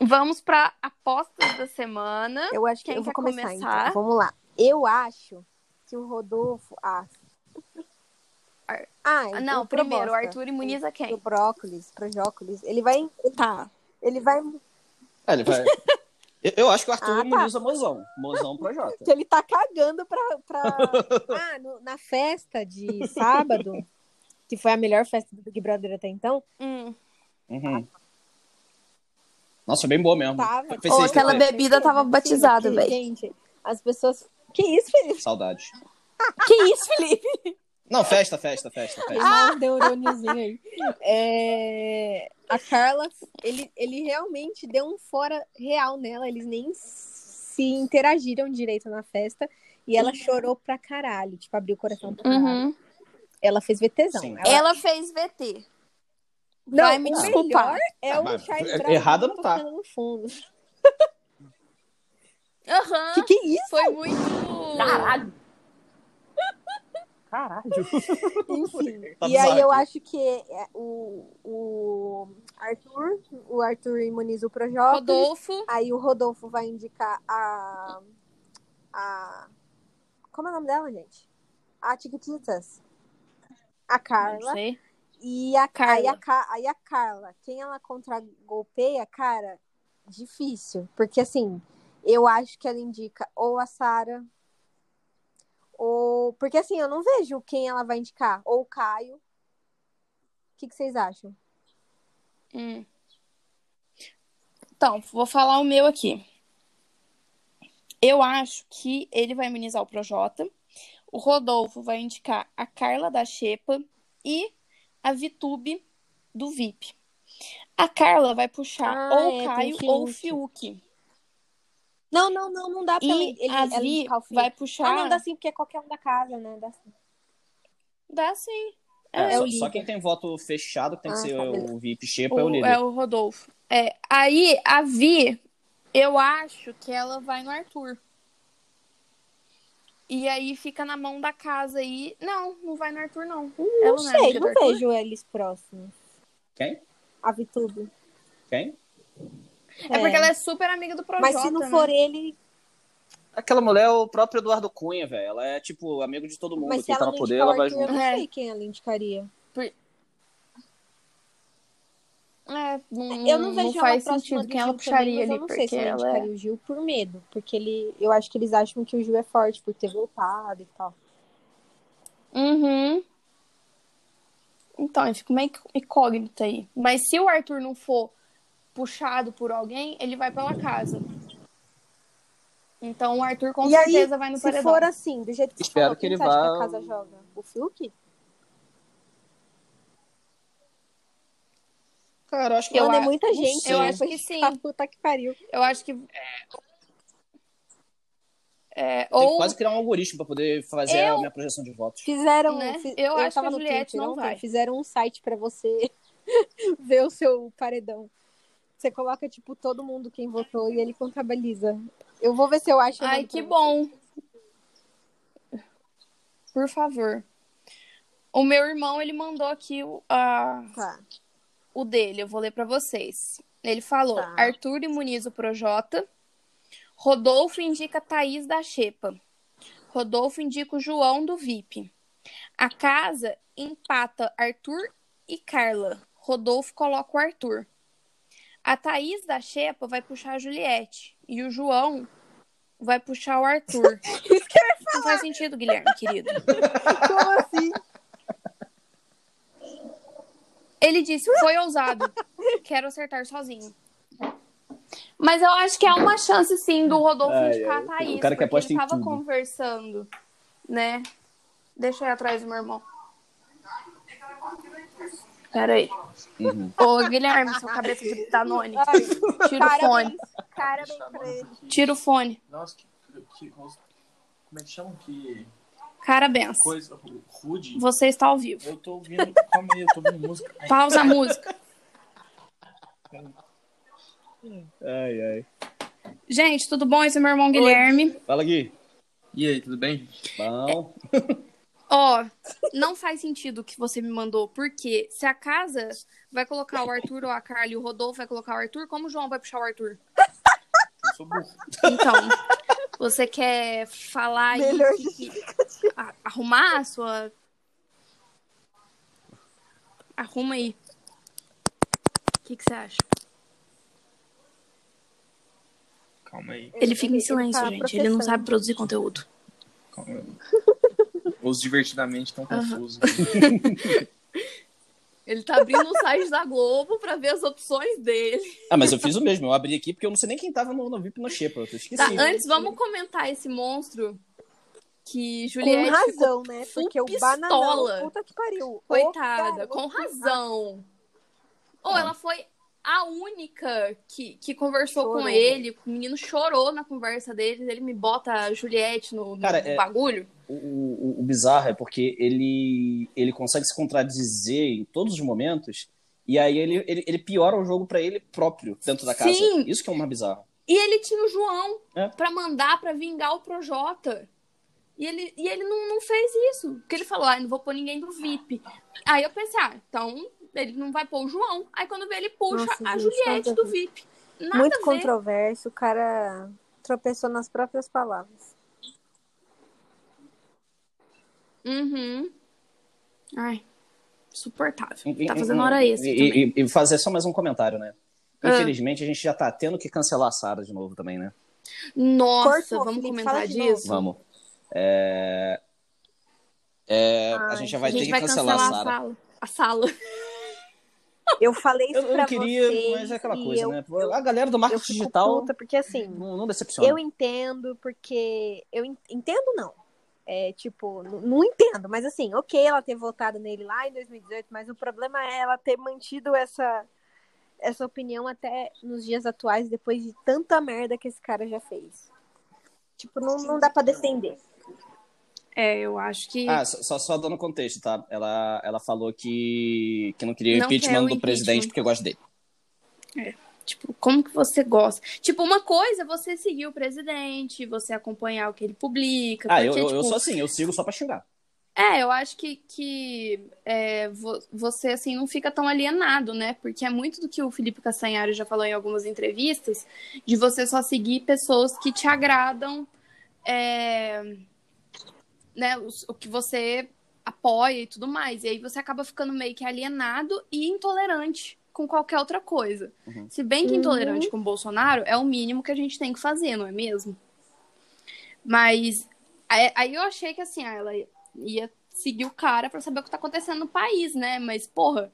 Vamos pra apostas da semana. Eu acho que Quem eu vou começar, começar? então. Vamos lá. Eu acho que o Rodolfo. Ah, ah Ah, Não, o primeiro, o. Arthur imuniza O quem? brócolis, projócolis. Ele vai. Tá. Ele vai. É, ele vai... eu, eu acho que o Arthur Ah, tá. imuniza mozão. Mozão Projota. Que ele tá cagando pra. pra... ah, no- na festa de sábado, que foi a melhor festa do Big Brother até então, Hum. Uhum. Nossa, bem boa mesmo. tava. Seis, aquela fez. bebida tava batizada, velho. Gente, as pessoas. Que isso, Felipe? Saudade. Que isso, Felipe? Não, festa, festa, festa, festa. Ah, deu um neurôniozinho aí. É, A Carla, ele, ele realmente deu um fora real nela. Eles nem se interagiram direito na festa. E ela chorou pra caralho. Tipo, abriu o coração pra caralho. Uhum. Ela fez VTzão. Ela... Ela fez VT. Não, vai me o desculpar. melhor É Ah, o mas Charles Brown errada não tá. tocando no fundo. Aham. Que que é isso? Foi muito. Caralho. Caralho. Enfim. Tá e aí eu acho que é, o, o Arthur, o Arthur imuniza o Projota. Rodolfo. Aí o Rodolfo vai indicar a. a como é o nome dela, gente? A Tiquititas. A Não Carla. sei. E a Carla. Aí, a, aí a Carla. Quem ela contra-golpeia, cara, difícil. Porque assim, eu acho que ela indica ou a Sara. Ou. Porque assim, eu não vejo quem ela vai indicar. Ou o Caio. O que, que vocês acham? Hum. Então, vou falar o meu aqui. Eu acho que ele vai imunizar o Projota. O Rodolfo vai indicar a Carla da Xepa e a Vitube do VIP. A Carla vai puxar Ah, ou é, o tem Caio ou o Fiuk. Não, não, não, não dá pra E ele, a Vi vai puxar. Ah, não, dá sim, porque é qualquer um da casa, né? Dá sim. Dá sim. É, É, só, o só quem tem voto fechado, que tem que Ah, ser tá, o. VIP Xepa, é o líder. é o Rodolfo. É, aí a Vi, eu acho que ela vai no Arthur. E aí fica na mão da casa aí. Não, não vai no Arthur, não. Não Ela não é sei, não do Arthur? vejo eles próximos. Quem? A Vitube. Quem? É porque ela é super amiga do Projota, Mas se não né? for ele, Aquela mulher é o próprio Eduardo Cunha, velho. Ela é, tipo, amigo de todo mundo. mas se Quem tá ela no não poder, ela vai Arthur, eu junto. não É. sei quem ela indicaria. É, não, Eu não vejo ela faz sentido do quem ela puxaria também, ali, eu não sei porque se ela ela é... indicaria o Gil por medo. Porque ele, eu acho que eles acham que o Gil é forte por ter voltado e tal. Uhum. Então, fica uma incógnita aí. Mas se o Arthur não for puxado por alguém, ele vai pela casa. Então o Arthur com E aí, certeza vai no se paredão. for assim, do jeito que você Espero falou, que ele vá- que a casa joga? O Fiuk? Cara, eu acho que Eu Mano, é a- muita gente. Eu acho que sim. pra Puta que pariu. Eu acho que. É, tem que ou quase criar um algoritmo pra poder fazer Eu- a minha projeção de votos. Fizeram. Né? fi- Eu acho tava que a Juliette Twitter não ontem, vai. Fizeram um site pra você ver o seu paredão. Você coloca, tipo, todo mundo quem votou e ele contabiliza. Eu vou ver se eu acho. Ai, que bom. Por favor. O meu irmão, ele mandou aqui o, a. Tá. o dele, eu vou ler pra vocês. Ele falou: Tá. Arthur imuniza o Projota. Rodolfo indica Thaís da Xepa. Rodolfo indica o João do VIP. A casa empata Arthur e Carla. Rodolfo coloca o Arthur. A Thaís da Xepa vai puxar a Juliette. E o João vai puxar o Arthur. Não faz sentido, Guilherme, querido. Como assim? Ele disse, foi ousado. Quero acertar sozinho. Mas eu acho que há uma chance, sim, do Rodolfo Ai, indicar ai. a Thaís. O cara que aposta ele em tava tudo. conversando, né? Deixa eu ir atrás do meu irmão. Pera aí. Uhum. Ô, Guilherme, sua cabeça de Danone. Tira o fone. ele. Tira o fone. Nossa, que, que- Como é que chama? Que Parabéns. coisa rude. Você está ao vivo. Eu tô ouvindo. Calma aí, eu tô ouvindo música. Ai, Pausa a música. Ai, ai. Gente, tudo bom? Esse é meu irmão Guilherme. Fala, Gui. E aí, tudo bem? Bom. Ó, não faz sentido o que você me mandou, porque se a casa vai colocar o Arthur ou a Carla e o Rodolfo vai colocar o Arthur, como o João vai puxar o Arthur? Eu sou burro. Então, você quer falar aí, Melhor que- que- a- arrumar a sua. Arruma aí. O que, que você acha? Calma aí. Ele fica em silêncio, tá gente. Ele não sabe produzir conteúdo. Calma aí. Os divertidamente estão confusos. Ele tá abrindo o site da Globo pra ver as opções dele. Ah, mas eu fiz o mesmo. Eu abri aqui porque eu não sei nem quem tava no, no VIP no Xepa. Eu esqueci. Tá, antes, vamos comentar esse monstro que Com Juliette razão, né? Porque o bananão, puta que pariu. Coitada, Ô, com razão. Ou Ah. ela foi a única que, que conversou Chorou. com ele. O menino chorou na conversa deles. Ele me bota a Juliette no, no Cara, é- bagulho. O, o, o bizarro é porque ele, ele consegue se contradizer em todos os momentos. E aí ele, ele, ele piora o jogo pra ele próprio dentro da casa. Sim. Isso que é o mais bizarro. E ele tinha o João É. pra mandar pra vingar o Projota. E ele, e ele não, não fez isso. Porque ele falou, ah, não vou pôr ninguém do VIP. Aí eu pensei, ah, então ele não vai pôr o João. Aí quando vê, ele puxa Nossa, a gente, Juliette a do. VIP. Nada Muito a ver. controverso, o cara tropeçou nas próprias palavras. Uhum. Ai, insuportável. E- Tá fazendo hora extra e, e, e fazer só mais um comentário, né? Ah. Infelizmente, a gente já tá tendo que cancelar a Sara de novo também, né? Nossa, Cortou, vamos Felipe, comentar disso? Vamos. É... É, a Ai, gente já vai a gente ter que vai cancelar, cancelar a a Sara. sala. A sala. Eu falei isso Eu, eu queria, vocês mas é aquela coisa, eu, né? A galera do marketing digital puta, porque assim, não, não decepciona. eu entendo, porque... Eu en- entendo, não. É, tipo, não entendo, mas assim, ok ela ter votado nele lá em 2018, mas o problema é ela ter mantido essa, essa opinião até nos dias atuais, depois de tanta merda que esse cara já fez. Tipo, não, não dá pra defender. É, eu acho que. Ah, só, só- dando contexto, tá? Ela, ela falou que, que não queria Não quer impeachment o do impeachment. presidente porque gosta dele. Tipo, como que você gosta? Tipo, uma coisa é você seguir o presidente, você acompanhar o que ele publica. Ah, porque, eu, eu, tipo, eu sou assim, eu sigo só pra xingar. É, eu acho que, que é, vo- você, assim, não fica tão alienado, né? Porque é muito do que o Felipe Castanhari já falou em algumas entrevistas, de você só seguir pessoas que te agradam, é, né? os- O, que você apoia e tudo mais. E aí você acaba ficando meio que alienado e intolerante com qualquer outra coisa. Uhum. Se bem que Uhum. intolerante com o Bolsonaro é o mínimo que a gente tem que fazer, não é mesmo? Mas aí aí eu achei que assim, ah, ela ia seguir o cara pra saber o que tá acontecendo no país, né? Mas, porra,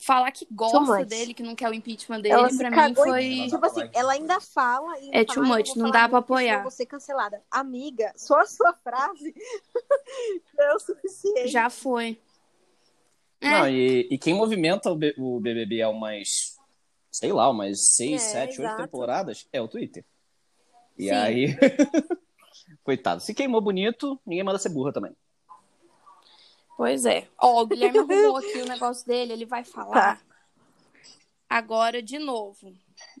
falar que gosta dele, que não quer o impeachment dele, Ela pra mim cagou foi. tipo assim, ela ainda fala e É too "Ai, eu much, não dá pra apoiar." Ser cancelada. Amiga, só a sua frase já é o suficiente. Já foi. É. Não, e, e quem movimenta o, B- o BBB há umas, sei lá, umas seis, É, sete, oito exato. temporadas é o Twitter. E Sim. aí, coitado, se queimou bonito, ninguém manda ser burra também. Pois é. Ó, o Guilherme arrumou aqui o negócio dele, ele vai falar. Tá. Agora de novo.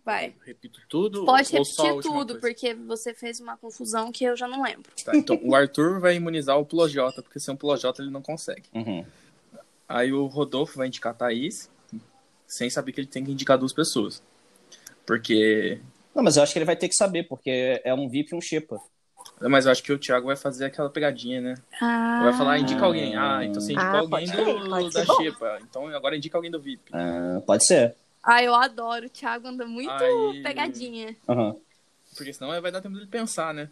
Vai. Repito tudo? Pode ou só a repetir tudo, coisa? porque você fez uma confusão que eu já não lembro. Tá, então, o Arthur vai imunizar o Plojota, porque sem o Plojota ele não consegue. Uhum. Aí o Rodolfo vai indicar a Thaís, sem saber que ele tem que indicar duas pessoas. Porque. Não, mas eu acho que ele vai ter que saber, porque é um VIP e um Xepa. Mas eu acho que o Thiago vai fazer aquela pegadinha, né? Ah, Vai falar, indica alguém. Ah, então você indicou Ah, alguém do, pode da. Xepa. Então agora indica alguém do VIP. Ah, pode ser. Ah, eu adoro. O Thiago anda muito Aí- pegadinha. Uhum. Porque senão vai dar tempo dele pensar, né?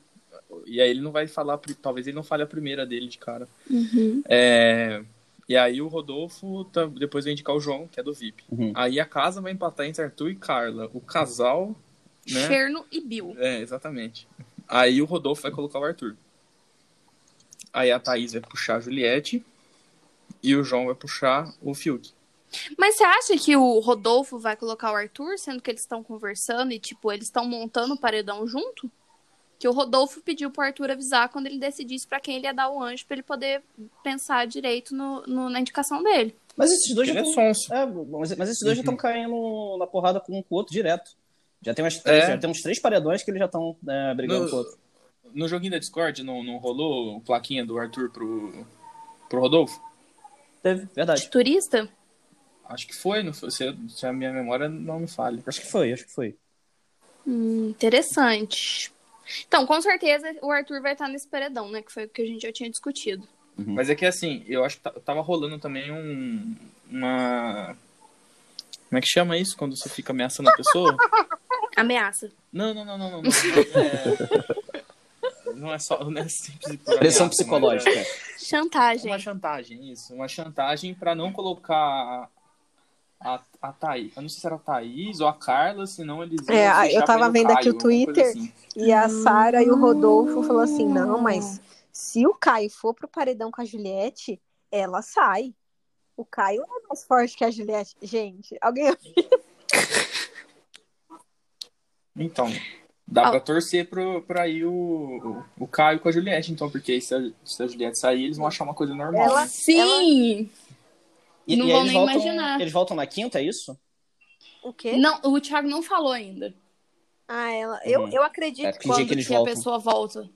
E aí ele não vai falar, talvez ele não fale a primeira dele de cara. Uhum. É, E aí o Rodolfo tá- depois vai indicar o João, que é do VIP. Uhum. Aí a casa vai empatar entre Arthur e Carla. O casal, né? Cherno e Bill. É, exatamente. Aí o Rodolfo vai colocar o Arthur. Aí a Thaís vai puxar a Juliette. E o João vai puxar o Fiuk. Mas você acha que o Rodolfo vai colocar o Arthur, sendo que eles estão conversando e, tipo, eles estão montando o paredão junto? Que o Rodolfo pediu pro Arthur avisar quando ele decidisse pra quem ele ia dar o anjo pra ele poder pensar direito no, no- na indicação dele. Mas esses dois já é estão. sonso. É, mas, mas esses dois já estão caindo na porrada com um com o outro direto. Já tem, umas É. três, já tem uns três paredões que eles já estão né, brigando No- com o outro. No joguinho da Discord, não, não rolou plaquinha do Arthur pro, pro Rodolfo? Teve, verdade. De turista? Acho que foi, não foi? Se, se a minha memória não me falha. Acho que foi, acho que foi. Hum, interessante. Então, com certeza, o Arthur vai estar nesse paredão, né? Que foi o que a gente já tinha discutido. Mas é que assim, eu acho que ta- tava rolando também um. Uma. Como é que chama isso quando você fica ameaçando a pessoa? Ameaça. Não, não, não, não, não. Não, é, não é só. Não é simples Pressão psicológica. é Chantagem. Uma chantagem, isso. Uma chantagem pra não colocar a, a Thaís. Eu não sei se era a Thaís ou a Carla, senão eles. iam É, eu tava vendo aqui Caio, o alguma coisa Twitter. assim. E a Sara e o Rodolfo falou assim: não, mas se o Caio for pro paredão com a Juliette, ela sai. O Caio é mais forte que a Juliette. Gente, alguém. Então, dá Ah. pra torcer pro, pra ir o, o Caio com a Juliette, então, porque se a, se a Juliette sair, eles vão achar uma coisa normal. Ela- né? Sim! E, Não e eles nem voltam, imaginar. Eles voltam na quinta, é isso? O quê? Não, o Thiago não falou ainda. Ah, ela. Eu, Uhum. eu acredito É, quando que que a pessoa volta.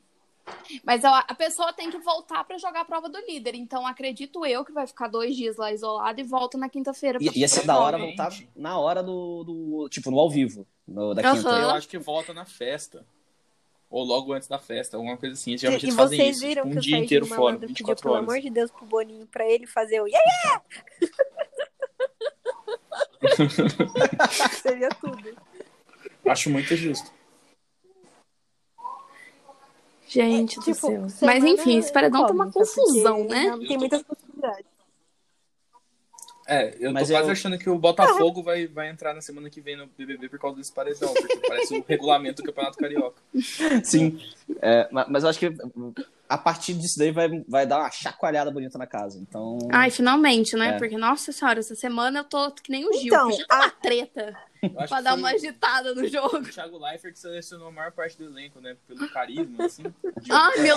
Mas a, a pessoa tem que voltar pra jogar a prova do líder. Então acredito eu que vai ficar dois dias lá isolado e volta na quinta-feira. Ia ser da hora voltar na hora do, do. Tipo, no ao vivo. No, da quinta. Eu acho que volta na festa. Ou logo antes da festa, alguma coisa assim. Geralmente E eles fazem vocês isso, viram tipo, que um o dia inteiro fora, Malandro pediu, 24 pelo horas. amor de Deus, pro Boninho pra ele fazer o yeah, yeah! Seria tudo. Acho muito justo. Gente do Tipo, céu. Mas enfim, esse paredão tá uma confusão, né? Não tem muitas possibilidades. É, eu Mas tô quase eu- achando que o Botafogo vai, vai entrar na semana que vem no BBB por causa desse paredão, porque parece o regulamento do Campeonato Carioca. Sim. É, ma- mas eu acho que a partir disso daí vai, vai dar uma chacoalhada bonita na casa. Então. Ai, finalmente, né? É. Porque, nossa senhora, essa semana eu tô que nem o Gil. Então, Podia ter uma treta pra dar uma agitada no jogo. O Thiago Leifert selecionou a maior parte do elenco, né? Pelo carisma, assim. Ai, meu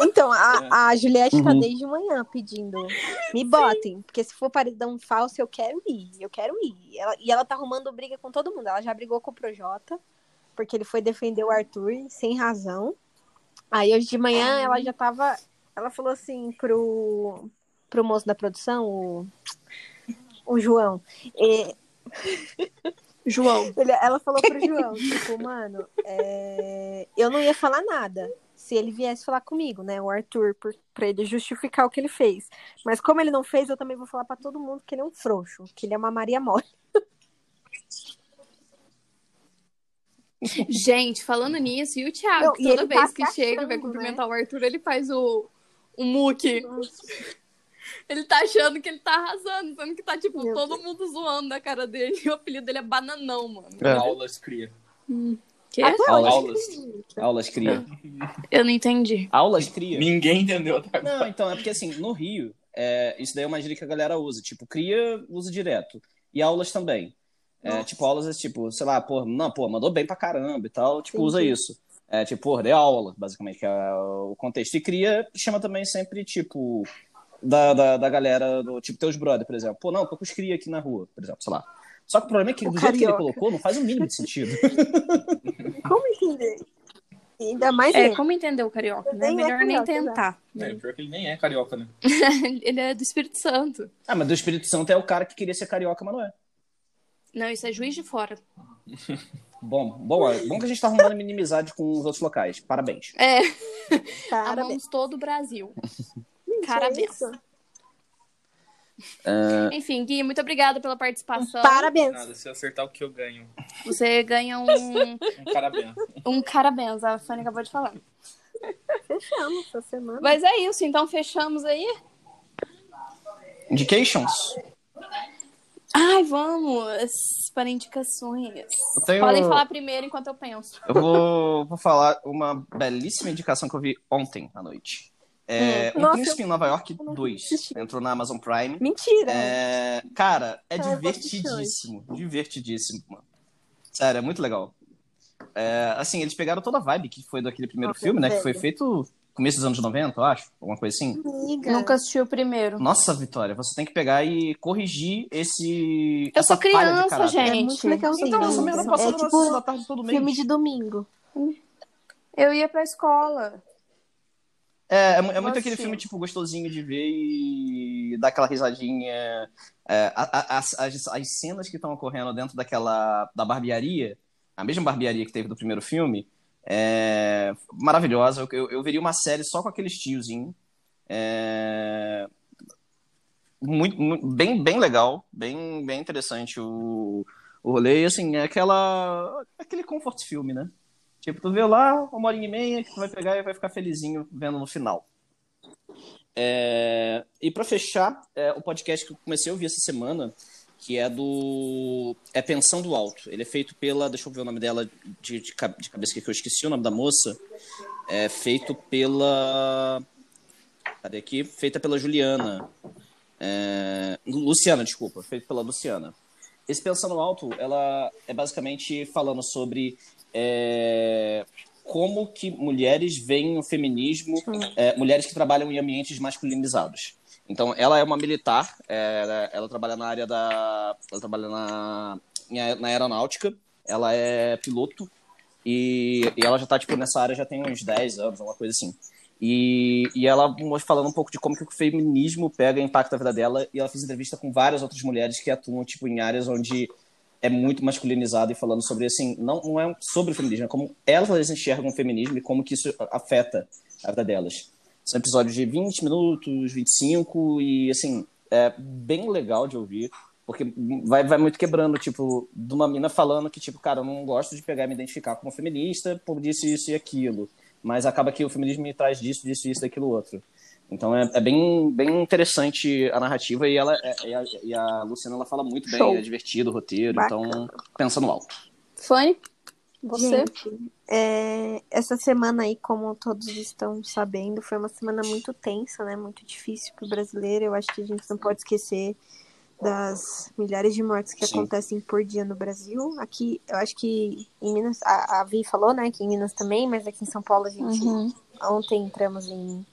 Então, a, a Juliette tá Uhum. desde manhã pedindo. Me botem, porque se for paredão falso, eu quero ir. Eu quero ir. Ela- e ela tá arrumando briga com todo mundo. Ela já brigou com o Projota, porque ele foi defender o Arthur sem razão. Aí hoje de manhã ela já tava. Ela falou assim pro, pro moço da produção, o, o João. é, João. ele- ela falou pro João, tipo, mano, é, eu não ia falar nada se ele viesse falar comigo, né? O Arthur, por, pra ele justificar o que ele fez. Mas como ele não fez, eu também vou falar pra todo mundo que ele é um frouxo, que ele é uma Maria Mole. Gente, falando nisso, e o Thiago, Não, e toda ele vez tá que chega, vai achando, cumprimentar o Arthur, ele faz o, o muque. Ele tá achando que ele tá arrasando, sendo que tá, tipo, Meu todo mundo zoando na cara dele. E o apelido dele é Bananão, mano. É. Aulas cria. Quê? Até Aulas. hoje. Aulas cria. Eu não entendi. Aulas cria. Ninguém entendeu até agora. Não, então, é porque assim, no Rio, é, isso daí é uma gíria que a galera usa. Tipo, cria, usa direto. E aulas também. É, tipo, aulas é tipo, sei lá, pô, não, pô, mandou bem pra caramba e tal. Tipo, Entendi. usa isso. É tipo, pô, dei aula, basicamente, que é o contexto. E cria chama também sempre, tipo, da, da, da galera, do tipo, teus brother, por exemplo. Pô, não, tô com os cria aqui na rua, por exemplo, sei lá. Só que o problema é que O do jeito que ele carioca. colocou, não faz o mínimo de sentido. Como entender? Ainda mais É, ele. como entender o carioca, né? Nem é Melhor nem carioca, tentar. É, pior que ele nem é carioca, né? Ele é do Espírito Santo. ah, mas do Espírito Santo é o cara que queria ser carioca, mas não é. Não, isso é juiz de fora. Bom, bom, é bom que a gente tá arrumando inimizade com os outros locais. Parabéns. É, Parabéns. amamos todo o Brasil. Parabéns. é isso. Enfim, Gui, muito obrigada pela participação. Parabéns. Nada, se eu acertar o que eu ganho. Você ganha um, Um parabéns. um parabéns, a Fanny acabou de falar. Fechamos essa semana. Mas é isso, então fechamos aí? Indications? Ai, vamos para indicações. Eu tenho- Podem falar primeiro enquanto eu penso. Eu vou, vou falar uma belíssima indicação que eu vi ontem à noite. É, Um Nossa, Príncipe em Nova York não 2. assisti. Entrou na Amazon Prime. Mentira. É, cara, é Ah, divertidíssimo. Divertidíssimo, mano. Sério, é muito legal. É, assim, eles pegaram toda a vibe que foi daquele primeiro Nossa, filme, né? Que velho. foi feito começo dos anos 90, eu acho. Alguma coisa assim. Amiga. Nunca assisti o primeiro. Nossa, Vitória, você tem que pegar e corrigir esse. Eu essa sou falha de criança, gente. É muito legalzinho. Então, essa é na tipo da tarde todo mês. filme de domingo. Eu ia pra escola. É, é, é muito aquele filme, tipo, gostosinho de ver e dar aquela risadinha. É, a- a- as, as, as cenas que estão ocorrendo dentro daquela. da barbearia, a mesma barbearia que teve do primeiro filme, é maravilhosa. Eu, eu, eu veria uma série só com aqueles tiozinhos. É, muito, muito- bem, bem legal, bem, bem interessante o, o rolê. E, assim, é aquela. aquele comfort filme, né? Tipo, tu vê lá, uma horinha e meia, que tu vai pegar e vai ficar felizinho vendo no final. É, E pra fechar, é, o podcast que eu comecei a ouvir essa semana, que é do. É Pensão do Alto. Ele é feito pela. Deixa eu ver o nome dela de, de, de cabeça que eu esqueci o nome da moça. É feito pela. Cadê aqui? Feita pela Juliana. É, Luciana, desculpa. Feito pela Luciana. Esse Pensando Alto, ela é basicamente falando sobre é, como que mulheres veem o feminismo, é, mulheres que trabalham em ambientes masculinizados. Então, ela é uma militar, é, ela, ela trabalha na área da, ela trabalha na, na aeronáutica, ela é piloto e, e ela já está tipo nessa área já tem uns 10 anos, alguma coisa assim. E, e ela falando um pouco de como que o feminismo pega e impacta a vida dela. E ela fez entrevista com várias outras mulheres que atuam tipo, em áreas onde é muito masculinizado e falando sobre, assim, não, não é sobre o feminismo, é como elas enxergam o feminismo e como que isso afeta a vida delas. São episódios de 20 minutos, 25, e, assim, é bem legal de ouvir, porque vai, vai muito quebrando, tipo, de uma mina falando que, tipo, cara, eu não gosto de pegar e me identificar como feminista por disso, isso e aquilo mas acaba que o feminismo me traz disso, disso, isso, daquilo outro. Então é, é bem, bem interessante a narrativa e, ela, é- e, a, e a Luciana ela fala muito bem, Show. é divertido o roteiro, Bacana. então pensa no alto. Fanny, você? Gente, é, essa semana aí, como todos estão sabendo, foi uma semana muito tensa, né? Muito difícil para o brasileiro. Eu acho que a gente não pode esquecer das milhares de mortes que Sim. acontecem por dia no Brasil. Aqui, eu acho que em Minas, a, a Vi falou, né, que em Minas também, mas aqui em São Paulo a gente Uhum. ontem entramos em,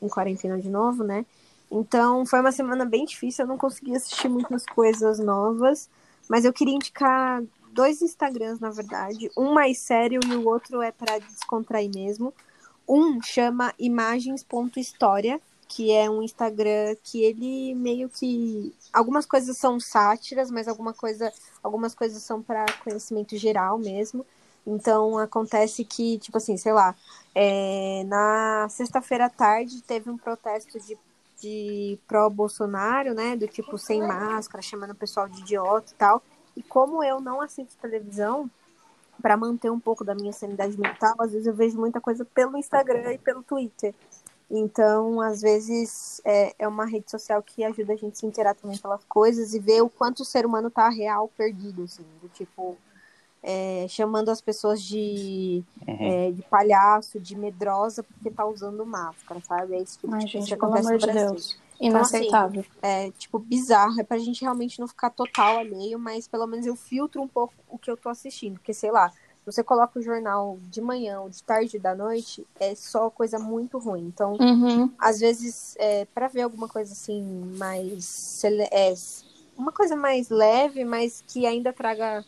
em quarentena de novo, né? Então foi uma semana bem difícil, eu não consegui assistir muitas coisas novas, mas eu queria indicar dois Instagrams, na verdade. Um mais sério e o outro é para descontrair mesmo. Um chama imagens.história, que é um Instagram que ele meio que. Algumas coisas são sátiras, mas alguma coisa, algumas coisas são para conhecimento geral mesmo. Então acontece que, tipo assim, sei lá, é, na sexta-feira à tarde teve um protesto de, de pró-Bolsonaro, né? Do tipo sem máscara, chamando o pessoal de idiota e tal. E como eu não assisto televisão, para manter um pouco da minha sanidade mental, às vezes eu vejo muita coisa pelo Instagram e pelo Twitter. Então, às vezes, é, é uma rede social que ajuda a gente a se inteirar também pelas coisas e ver o quanto o ser humano tá real perdido, assim, do tipo, é, chamando as pessoas de, é, de palhaço, de medrosa, porque tá usando máscara, sabe? É tipo Ai, de coisa gente, que pelo acontece amor no Brasil. Deus. Inaceitável. É, tipo, bizarro. É pra gente realmente não ficar total alheio, mas pelo menos eu filtro um pouco o que eu tô assistindo. Porque, sei lá, você coloca o jornal de manhã ou de tarde ou da noite, é só coisa muito ruim. Então, Uhum. às vezes, é, para ver alguma coisa assim, mais. É, uma coisa mais leve, mas que ainda traga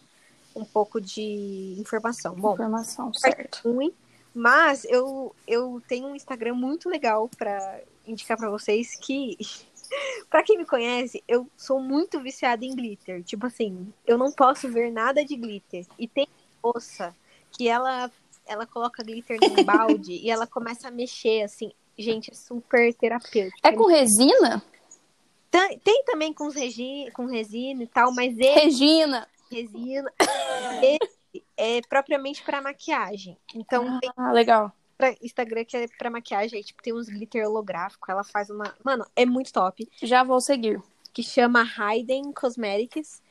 um pouco de informação. Bom, Informação, certo. ruim, mas eu, eu tenho um Instagram muito legal pra indicar pra vocês que, pra quem me conhece, eu sou muito viciada em glitter. Tipo assim, eu não posso ver nada de glitter. E tem moça que ela, ela coloca glitter num balde e ela começa a mexer, assim. Gente, é super terapêutico. É com resina? Tem, tem também com, regi, com resina e tal, mas esse Regina. Resina esse é propriamente pra maquiagem. Então, tem Ah, legal. pra Instagram que é pra maquiagem, aí, tipo, tem uns glitter holográfico, ela faz uma... Mano, é muito top. Já vou seguir. Que chama Hayden Cosmetics.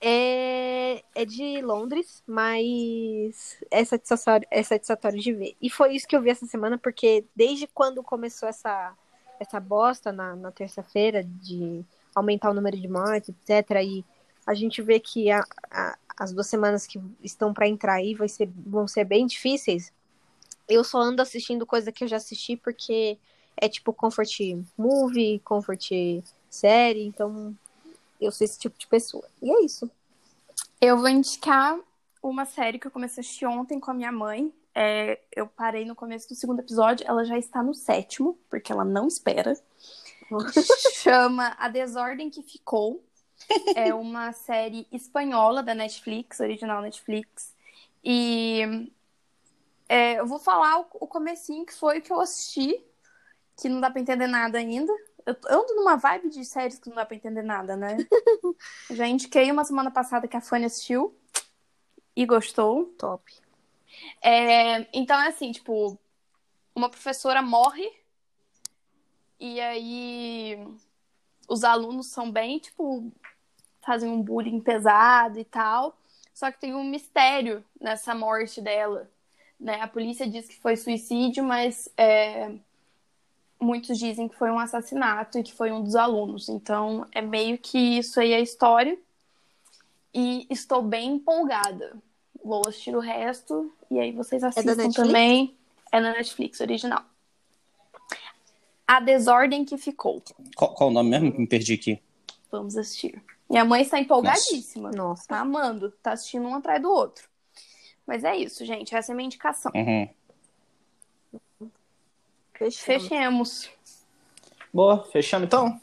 É, é de Londres, mas é satisfatório, é satisfatório de ver. E foi isso que eu vi essa semana, porque desde quando começou essa, essa bosta na, na terça-feira de aumentar o número de mortes, etc., e a gente vê que a- a- as duas semanas que estão pra entrar aí vai ser, vão ser bem difíceis, eu só ando assistindo coisa que eu já assisti porque é tipo comfort movie, comfort série, então eu sou esse tipo de pessoa. E é isso. Eu vou indicar uma série que eu comecei a assistir ontem com a minha mãe. É, eu parei no começo do segundo episódio, ela já está no sétimo, porque ela não espera. Chama A Desordem que Ficou. É uma série espanhola da Netflix, original Netflix. E é, eu vou falar o, o comecinho que foi que eu assisti, que não dá pra entender nada ainda. Eu, eu ando numa vibe de séries que não dá pra entender nada, né? Já indiquei uma semana passada que a Fanny assistiu e gostou. Top. É, então é assim, tipo, uma professora morre e aí os alunos são bem, tipo, fazem um bullying pesado e tal. Só que tem um mistério nessa morte dela. Né? A polícia diz que foi suicídio, mas é, muitos dizem que foi um assassinato e que foi um dos alunos. Então é meio que isso aí a história. E estou bem empolgada. Vou assistir o resto e aí vocês assistam Netflix? também. É na Netflix original. A Desordem que Ficou. Qual, qual o nome mesmo que me perdi aqui? Vamos assistir. Minha mãe está empolgadíssima. Nossa. Tá amando. Tá assistindo um atrás do outro. Mas é isso, gente. Essa é a minha indicação. Uhum. Fechamos. Fechemos. Boa, fechamos então?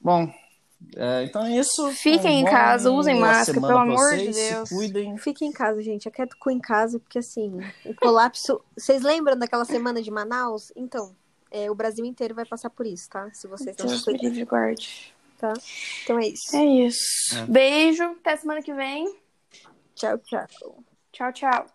Bom, é, então é isso. Fiquem em Uma casa, usem máscara, pelo amor de vocês, Deus. Se cuidem. Fique em casa, gente. Eu quero cu em casa, porque assim, o colapso. Vocês lembram daquela semana de Manaus? Então, é, o Brasil inteiro vai passar por isso, tá? Se vocês não se Deus cuidarem. Tá? Então é isso. É isso. É. Beijo. Até semana que vem. Tchau, tchau. Tchau, tchau.